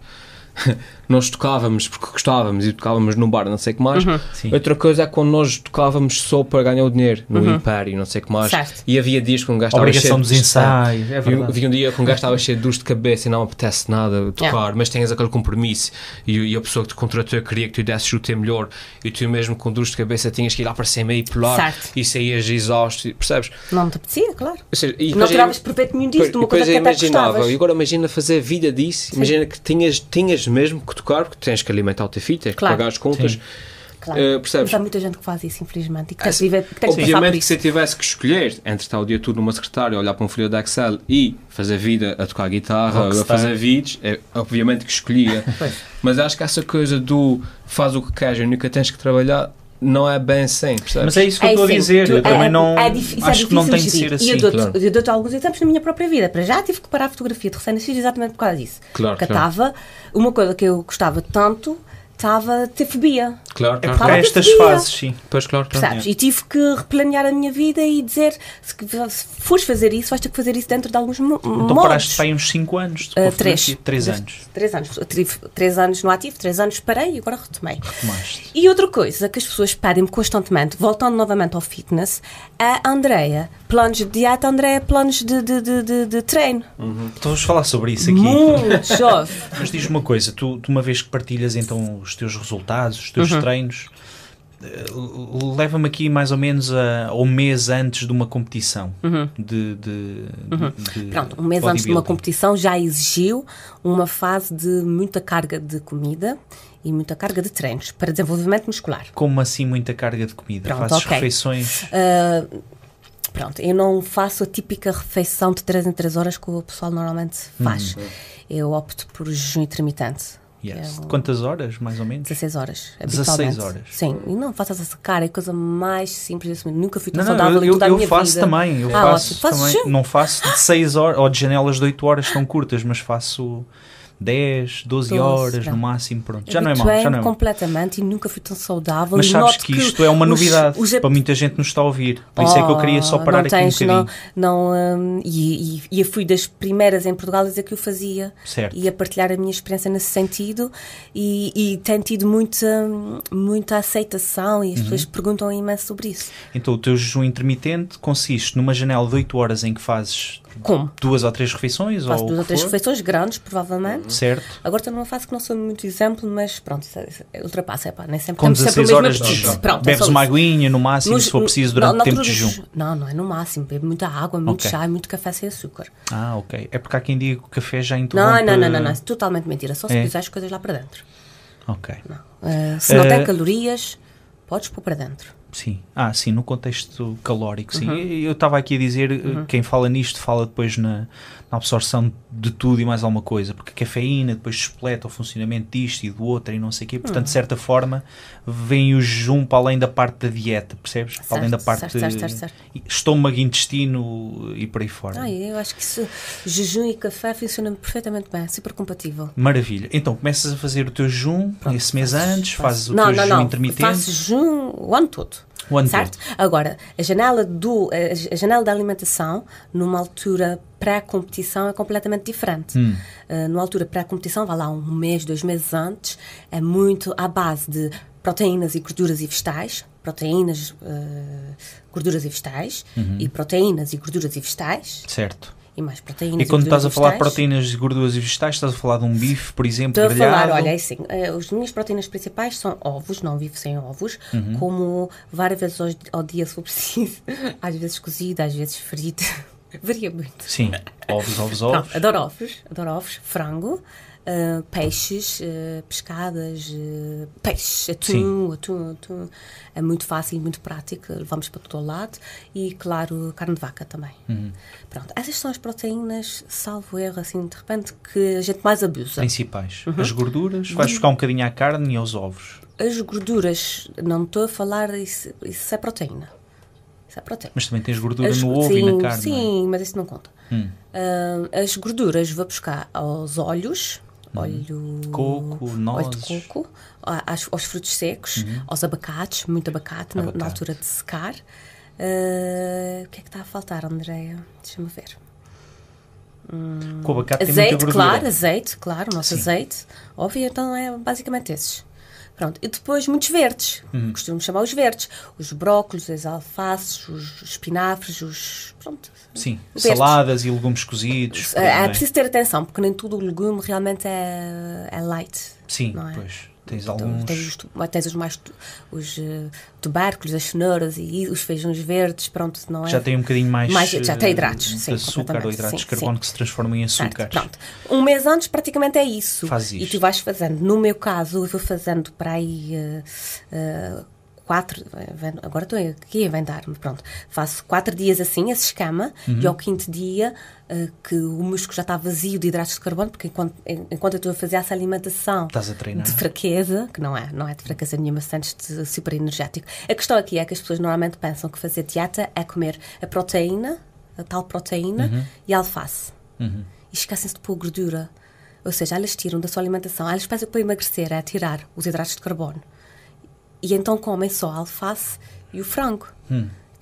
nós tocávamos porque gostávamos e tocávamos num bar, não sei o que mais. Uhum. sim. Outra coisa é quando nós tocávamos só para ganhar o dinheiro no Uhum. Império, não sei o que mais. Certo. E havia dias que um gajo estava Obrigação cheio dos de- ensaios, é verdade. vi um dia que um gajo estava cheio de dores de cabeça e não apetece nada tocar, mas tens aquele compromisso e, e a pessoa que te contratou queria que tu desses o teu melhor e tu mesmo com dores de cabeça tinhas que ir lá para cima e pular Certo. e saías exausto, percebes? Não te apetecia, claro. Ou seja, e Não tiravas proveito nenhum disso, de uma coisa que até imaginava, e agora imagina fazer vida disso, imagina que tinhas, tinhas mesmo que tocar, porque tens que alimentar o teu filho, tens que Claro. pagar as contas, Sim. Claro. eh, percebes? Mas há muita gente que faz isso, infelizmente, e que tem que, Assim, que que Obviamente que se eu tivesse que escolher entre estar o dia todo numa secretária, olhar para um folheto de Excel e fazer vida a tocar guitarra, a fazer vídeos, é, obviamente que escolhia. Pois. Mas acho que essa coisa do faz o que queres e nunca tens que trabalhar não é bem assim, percebes? Mas é isso que eu É estou a assim, dizer. tu- Eu é- também é- não. é dif- isso é acho que não tem de difícil ser assim. E eu dou-te claro. eu dou-te alguns exemplos na minha própria vida. Para já tive que parar a fotografia de recém-nascidos exatamente por causa disso. Claro, Porque claro. estava, uma coisa que eu gostava tanto, estava a ter fobia. Claro, É claro, que estas fases, sim. Pois, claro, claro. Percebes? E tive que replanear a minha vida e dizer: se, que- se fores fazer isso, vais ter que fazer isso dentro de alguns Então modos. paraste para aí uns 5 anos. fotografia. três. Três anos. Três anos. Tive três anos no ativo, três anos parei e agora retomei. Tomaste. E outra coisa que as pessoas pedem-me constantemente, voltando novamente ao fitness, é a Andreia. Planos de dieta, Andreia, planos de, de, de, de, de treino. Então vamos falar sobre isso aqui. Muito jovem. Mas diz-me uma coisa, tu, tu uma vez que partilhas então os teus resultados, os teus Uhum. treinos, eh, leva-me aqui mais ou menos a, ao mês antes de uma competição de, de, de Uhum. Pronto, um mês antes de uma competição já exigiu uma fase de muita carga de comida e muita carga de treinos para desenvolvimento muscular. Como assim muita carga de comida? Pronto, Fazes ok. refeições? Pronto, eu não faço a típica refeição de 3 em 3 horas que o pessoal normalmente faz. Hum. Eu opto por jejum intermitente. Que é Yes. um- Quantas horas, mais ou menos? 16 horas, 16 habitualmente. horas. Sim, e não faças a secar, é a coisa mais simples desse mundo. Nunca fui tão Não, saudável eu, em eu, toda a eu minha faço vida. também. Eu Ah, faço ótimo. Também. Não faço de 6 horas ou de janelas de 8 horas tão curtas, mas faço 10, 12 12, horas no pronto. máximo. Pronto. Já não é. Habituei-me Já não é mau. completamente e nunca fui tão saudável. Mas sabes que isto é uma os- novidade os- para muita gente nos está a ouvir. Por isso é que eu queria só Oh, parar não aqui um tens, bocadinho. Não, não, hum, e, e, e eu fui das primeiras em Portugal a dizer que o fazia Certo. e a partilhar a minha experiência nesse sentido e, e tem tido muita, muita aceitação e as pessoas Uhum. perguntam imenso sobre isso. Então o teu jejum intermitente consiste numa janela de 8 horas em que fazes Como? duas ou três refeições Faço ou duas ou três for. refeições grandes, provavelmente. Certo. Agora estou numa fase que não sou muito exemplo, mas pronto, é- é- ultrapassa, é pá, nem sempre Com temos sempre o 16 mesmo horas de jejum. Pronto, é Bebes uma aguinha no máximo, Nos- se for preciso, durante o tempo de jejum. Não, não é no máximo. Bebo muita água, muito Ok. chá e muito café sem açúcar. Ah, ok. É porque há quem diga que o café já interrompe... Não, não, não, não, não. É totalmente mentira. Só se É? puser as coisas lá para dentro. Ok. Uh, se não Eh, tem calorias, podes pôr para dentro. Sim. Ah, sim, no contexto calórico, sim. Uhum. Eu estava aqui a dizer, eh, quem fala nisto fala depois na, na absorção de tudo e mais alguma coisa, porque a cafeína depois despleta o funcionamento disto e do outro e não sei o quê. Hum. Portanto, de certa forma, vem o jejum para além da parte da dieta, percebes? Para além da parte certo, certo, certo, certo. estômago, intestino e por aí fora. Ah, eu acho que isso, jejum e café funcionam perfeitamente bem, super compatível. Maravilha. Então, começas a fazer o teu jejum esse mês antes, fazes o não, teu não, jejum não. intermitente. Faço jejum o ano todo. O ano certo? Agora, a janela, do, a a janela da alimentação, numa altura pré-competição, é completamente diferente. Hum. Uh, numa altura pré-competição, vai lá um mês, dois meses antes, é muito à base de proteínas e gorduras e vegetais, proteínas, uh, gorduras e vegetais, Uhum. e proteínas e gorduras e vegetais, Certo. E mais proteínas E quando estás a falar de proteínas, gorduras e vegetais, estás a falar de um bife, por exemplo, Estou a falar, grelhado? olha, é assim, eh, as minhas proteínas principais são ovos, não vivo sem ovos, Uhum. como várias vezes ao, ao dia se for preciso, às vezes cozido, às vezes frito, varia muito. Sim, ovos, ovos, ovos. Pronto, adoro ovos, adoro ovos, frango, eh, peixes, eh, pescadas, eh, peixe, atum, atum, atum. É muito fácil e muito prático, levamos para todo o lado. E, claro, carne de vaca também. Uhum. Pronto, essas são as proteínas, salvo erro, assim, de repente, que a gente mais abusa. Principais. Uhum. As gorduras, vais buscar um bocadinho à carne e aos ovos. As gorduras, não estou a falar, isso, isso é proteína. Isso é proteína. Mas também tens gordura As- no ovo sim, e na carne. é? Sim, mas isso não conta. Hum. Ah, as gorduras vou buscar aos óleos, óleo... Coco, óleo nozes. de coco, aos, aos frutos secos, aos abacates, muito abacate, na- Na, Abacate. altura de secar. Ah, o que é que está a faltar, Andréia? Deixa-me ver. Com o abacate tem Azeite, muita gordura. claro, azeite, claro, o nosso Sim. azeite. Óbvio, então é basicamente esses. Pronto, e depois muitos verdes, Uhum. costumo chamar os verdes, os brócolos, as alfaces, os espinafres, os. Pronto. Sim, Verdes. saladas e legumes cozidos. aí, É, é preciso ter atenção, porque nem tudo o legume realmente é, é light. Sim, é? pois. Tens Então, alguns... tens, os, tu- tens os mais os eh, tubérculos, as cenouras e os feijões verdes, pronto, não é? Já tem um bocadinho mais, Mais- já tem eh, hidratos, de sim, açúcar ou hidratos de carbono sim. que se transformam em açúcares. pronto. Um mês antes praticamente é isso. Faz E isto. tu vais fazendo. No meu caso, eu vou fazendo para aí eh, eh, quatro. Agora estou aqui a inventar-me, pronto. Faço quatro dias assim, esse escama, Uhum. e ao quinto dia eh, que o músculo já está vazio de hidratos de carbono, porque enquanto, en- enquanto eu estou a fazer essa alimentação Estás a treinar. de fraqueza, que não é, não é de fraqueza nenhuma, sentes-te super energético. A questão aqui é que as pessoas normalmente pensam que fazer dieta é comer a proteína, a tal proteína, e a alface. Uhum. E esquecem-se de pôr gordura. Ou seja, elas tiram da sua alimentação, elas pensam que para emagrecer é tirar os hidratos de carbono. E então comem só a alface e o frango.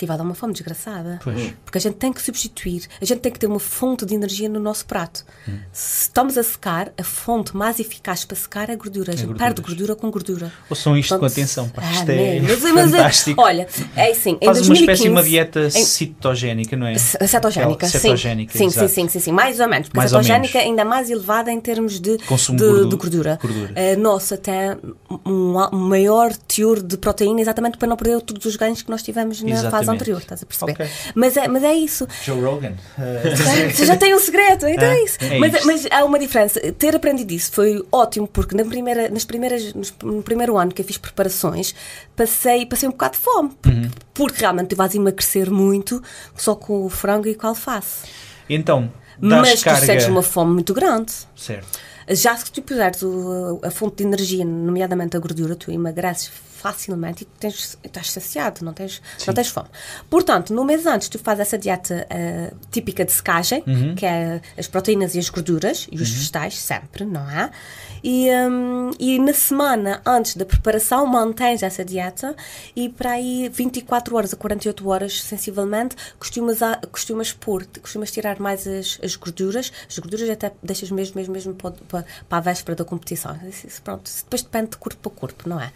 Dar uma fome desgraçada. Pois. Porque a gente tem que substituir, a gente tem que ter uma fonte de energia no nosso prato. Hum. Se estamos a secar, a fonte mais eficaz para secar é a gordura. A gente gorduras. perde gordura com gordura. Ouçam isto com Portanto, atenção, pá. ah, Isto é man, mas- mas é- fantástico. olha, é assim, em Faz uma 2015, espécie de uma dieta em- cetogénica, não é? Cetogénica, sim. Cetogénica, sim, sim, sim, sim, sim, mais ou menos. Porque Mais a ou cetogénica menos. ainda é mais elevada em termos de, Consumo de, gordu- de gordura. gordura. A nossa tem um, um maior teor de proteína exatamente para não perder todos os ganhos que nós tivemos na Exatamente. fase anterior, estás a perceber? Okay. Mas, é, mas é isso. Joe Rogan. Você já tem um segredo, então é, é isso. É mas, mas, há uma diferença. Ter aprendido isso foi ótimo, porque na primeira, nas primeiras, no primeiro ano que eu fiz preparações, passei, passei um bocado de fome, uhum. porque realmente tu vais emagrecer muito só com o frango e com a alface. Então, mas carga... tu sentes uma fome muito grande. Certo. Já se tu puseres a fonte de energia, nomeadamente a gordura, tu emagreces facilmente e tens, estás saciado, não tens, não tens fome. Portanto, no mês antes, tu fazes essa dieta uh, típica de secagem, uhum. que é as proteínas e as gorduras, e os uhum. vegetais, sempre, não é? E, um, e na semana antes da preparação, mantens essa dieta e para aí 24 horas a 48 horas, sensivelmente, costumas, a, costumas pôr, costumas tirar mais as, as gorduras. As gorduras até deixas mesmo, mesmo, mesmo para, para, para a véspera da competição. Isso, pronto, depois depende de corpo para corpo, não é?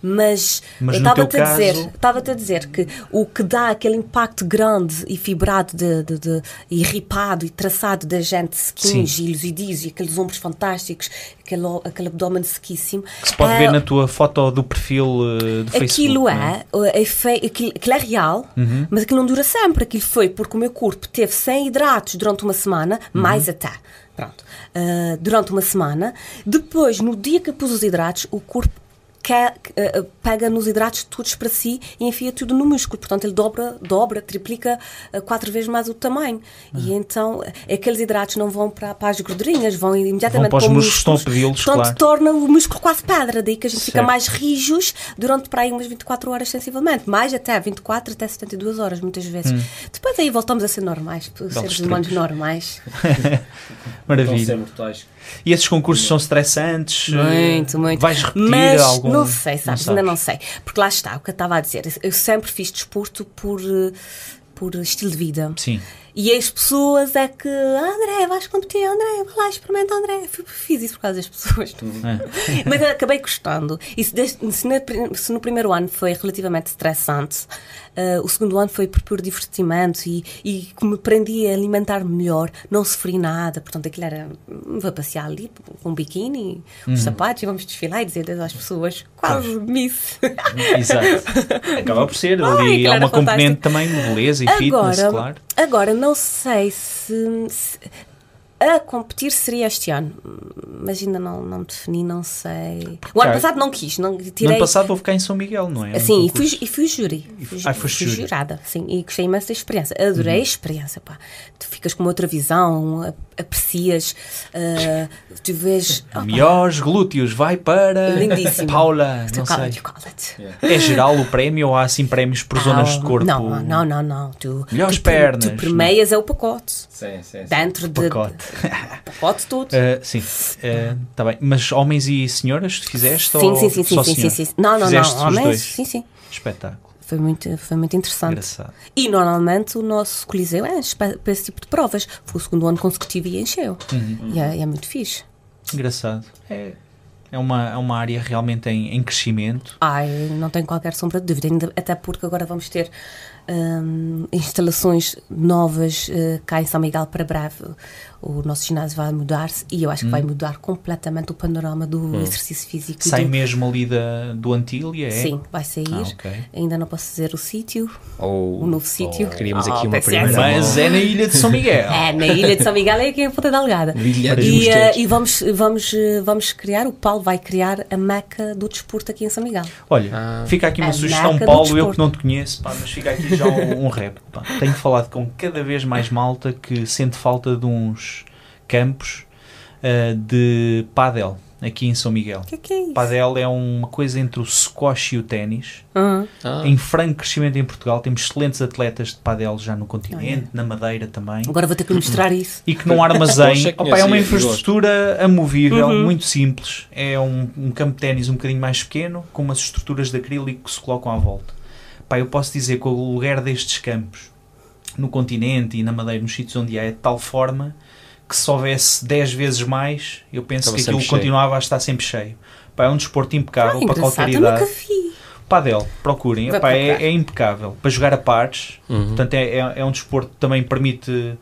Mas, Mas estava-te a dizer, estava a dizer que o que dá aquele impacto grande e fibrado de, de, de e ripado e traçado da gente skinny, gilos e diz e aqueles ombros fantásticos, aquele, aquele abdômen sequíssimo. Que se pode ver na tua foto do perfil uh, do Facebook. Aquilo é, é, é aquilo, aquilo, é real, uhum. mas aquilo não dura sempre. Aquilo foi porque o meu corpo teve sem hidratos durante uma semana, uhum. mais até. Pronto. Uh, durante uma semana. Depois, no dia que eu pus os hidratos, o corpo pega nos hidratos todos para si e enfia tudo no músculo. Portanto, ele dobra, dobra triplica uh, quatro vezes mais o tamanho. Uhum. E então, aqueles hidratos não vão para, para as gordurinhas, vão imediatamente vão para, os músculos. Portanto, claro. torna o músculo quase pedra. Daí que a gente certo. fica mais rijos durante para aí umas 24 horas, sensivelmente. Mais até 24 até 72 horas, muitas vezes. Hum. Depois aí voltamos a ser normais, seres humanos normais. Maravilha. E esses concursos são estressantes? Muito, muito. Vais repetir Mas algum? não sei, sabes, não ainda não sei. Porque lá está, o que eu estava a dizer. Eu sempre fiz desporto por, por estilo de vida. Sim. E as pessoas é que, ah, André, vais competir, André, vai lá, experimenta, André. Fiz isso por causa das pessoas. É. Mas acabei gostando. E se, se, no, primeiro ano foi relativamente estressante, uh, o segundo ano foi por puro divertimento e, e me aprendi a alimentar melhor, não sofri nada. Portanto, aquilo era, vou passear ali com um biquíni, uhum. os sapatos e vamos desfilar e dizer às pessoas, quase claro. miss. Exato. Acaba por ser, ali há uma componente também de beleza e agora, fitness, claro. Agora, não sei se, se a competir seria este ano, mas ainda não, não defini, não sei. O ano passado não quis, não tirei. No ano passado vou ficar em São Miguel, não é? Sim, um e, fui, e fui júri. Fui, ah, fui jurada, sim, e gostei imenso da experiência. Adorei uhum. a experiência, pá. Tu ficas com uma outra visão, aprecias, uh, tu vês. Oh, Melhores glúteos, vai para. Lindíssimo. Paula, não sei. É geral o prémio ou há assim prémios por zonas de corpo? Não, não, não, não. Tu, Melhores tu, pernas. Tu premias não. é o pacote. Sim, sim. sim. Dentro de. Pacote. pacote tudo. Uh, sim, está uh, bem. Mas homens e senhoras fizeste? Sim, ou sim, sim, sim, sim, sim, sim. Não, não, Fizeste não. Homens, dois? sim, sim. Espetáculo. Foi muito, foi muito interessante. Engraçado. E normalmente o nosso coliseu é para esse tipo de provas. Foi o segundo ano consecutivo e encheu. Uhum. E, é, é, muito fixe. Engraçado. É, é, uma, é uma área realmente em, em crescimento. Ai, não tenho qualquer sombra de dúvida, ainda, até porque agora vamos ter um, instalações novas uh, cá em São Miguel para breve o nosso ginásio vai mudar-se e eu acho que hum. vai mudar completamente o panorama do hum. exercício físico. Sai do... mesmo ali da, do Antília, é? Sim, vai sair. Ah, okay. Ainda não posso dizer o sítio, oh, o novo sítio. Oh, queríamos aqui oh, uma primeira. Mas é na Ilha de São Miguel. é, na Ilha de São Miguel é aqui em Ponta Delgada. E, uh, e vamos, vamos, uh, vamos criar, o Paulo vai criar a meca do desporto aqui em São Miguel. Olha, ah. fica aqui uma a sugestão, Paulo, eu que não te conheço, pá, mas fica aqui já um, um rap. Pá. Tenho falado com cada vez mais malta que sente falta de uns campos uh, de padel aqui em São Miguel. O que, que, é isso? Padel é uma coisa entre o squash e o ténis. Uhum. Ah. Em franco crescimento em Portugal. Temos excelentes atletas de padel já no continente, na Madeira também. Agora vou ter que mostrar isso. E que não armazém. Opa, é uma infraestrutura amovível, uhum. muito simples. É um, um campo de ténis um bocadinho mais pequeno, com umas estruturas de acrílico que se colocam à volta. Pá, eu posso dizer que o lugar destes campos no continente e na Madeira, nos sítios onde há, é de tal forma que se houvesse 10 vezes mais, eu penso Estava que aquilo continuava a estar sempre cheio. Pá, é um desporto impecável ah, para qualquer idade. Padel, procurem, Epá, é, é, impecável para jogar a pares. Uhum. Portanto, é, é, é, um desporto que também permite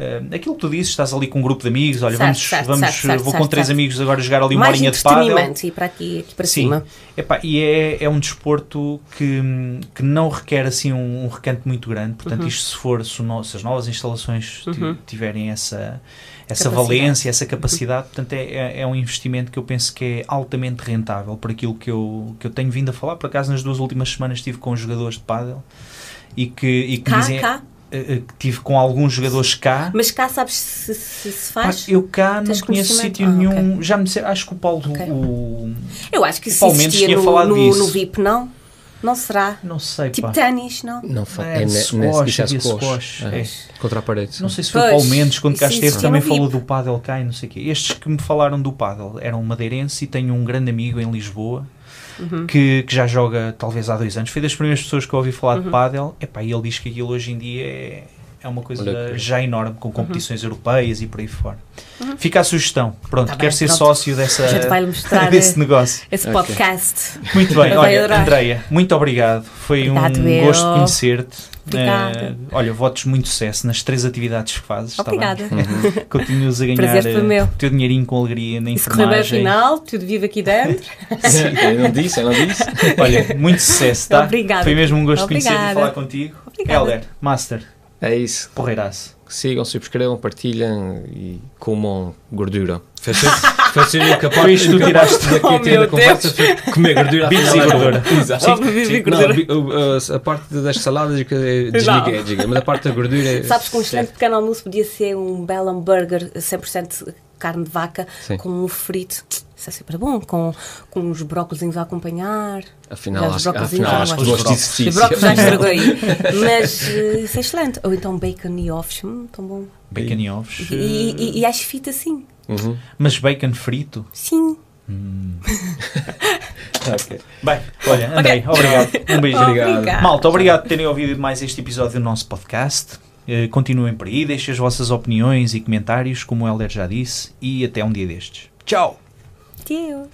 Uh, aquilo que tu dizes, estás ali com um grupo de amigos, olha, Certo, vamos, certo, vamos certo, certo, vou com três certo. amigos agora jogar ali uma Mais horinha de pádel. entretenimento e para aqui, aqui para Sim. cima. Epá, e é, é um desporto que, que não requer assim um, um recanto muito grande, Uhum. portanto isto se for, se, no- se as novas instalações ti- tiverem essa, essa Capacidade. valência, essa capacidade, portanto é, é, é um investimento que eu penso que é altamente rentável por aquilo que eu, que eu tenho vindo a falar, por acaso nas duas últimas semanas estive com jogadores de pádel e que, e que Cá, dizem, cá. eh, eh, que tive com alguns jogadores cá Mas cá sabes se se, se Pá, faz? eu cá não Tens conheço conhecimento? sítio Ah, nenhum. Já me disseram, acho que o Paulo, Ok. o, Eu acho que O Paulo Mendes tinha no, falado no, disso. no VIP, não? Não será? não sei, Tipo pá. ténis, não? Não fa- É, é, squash, é squash. squash, É, é. Contra a parede. Não sei se foi o Paulo Mendes quando cá esteve também falou do pádel cá e não sei o quê. Estes que me falaram do pádel eram madeirense e tenho um grande amigo em Lisboa Uhum. que, que já joga talvez há dois anos. Foi das primeiras pessoas que eu ouvi falar Uhum. de pádel. Epá, e ele diz que aquilo hoje em dia é, é uma coisa já enorme, com competições europeias e por aí fora. Fica a sugestão. Pronto, Uhum. Tá ser pronto. sócio dessa, A gente vai-lhe mostrar desse negócio. esse podcast. Muito bem, olha. Andreia, muito obrigado. Foi Obrigado, um eu. gosto conhecer-te. Obrigada. Eh, olha, votos muito sucesso nas três atividades que fazes. bem? Obrigada. Continuas a ganhar eh, o teu dinheirinho com alegria na E se enfermagem. afinal, tudo vivo aqui dentro. eu não disse, eu não disse. Olha, muito sucesso, tá? Obrigada. Foi mesmo um gosto de conhecer e Obrigada. falar contigo. Obrigada. Helder, Master, É isso. porreiraço. Sigam, subscrevam, partilhem e comam gordura. A Foi isto que tu tiraste. daqui Oh, da conversa comer gordura. Afinal e é gordura. Exato. O- a, parte das saladas que é- desliguei, Não. desliguei, mas a parte da gordura é- Sabes que um excelente pequeno almoço podia ser um belo hambúrguer 100% carne de vaca Sim. com um frito. Isso é super bom. Com, com uns brócolis a acompanhar. Afinal, os acho, afinal, já acho que gosto. Os brócolis já estragou aí. Mas eh, isso é excelente. Ou então bacon e ovos. Hum, tão bom. Bacon e ovos. E, e, e acho fita assim. Uhum. Mas bacon frito. Sim. Bem, olha, Andrei, obrigado. Um beijo. Obrigada. Malta, obrigado por terem ouvido mais este episódio do nosso podcast. Eh, continuem por aí, deixem as vossas opiniões e comentários, como o Helder já disse, e até um dia destes. Tchau! Deus.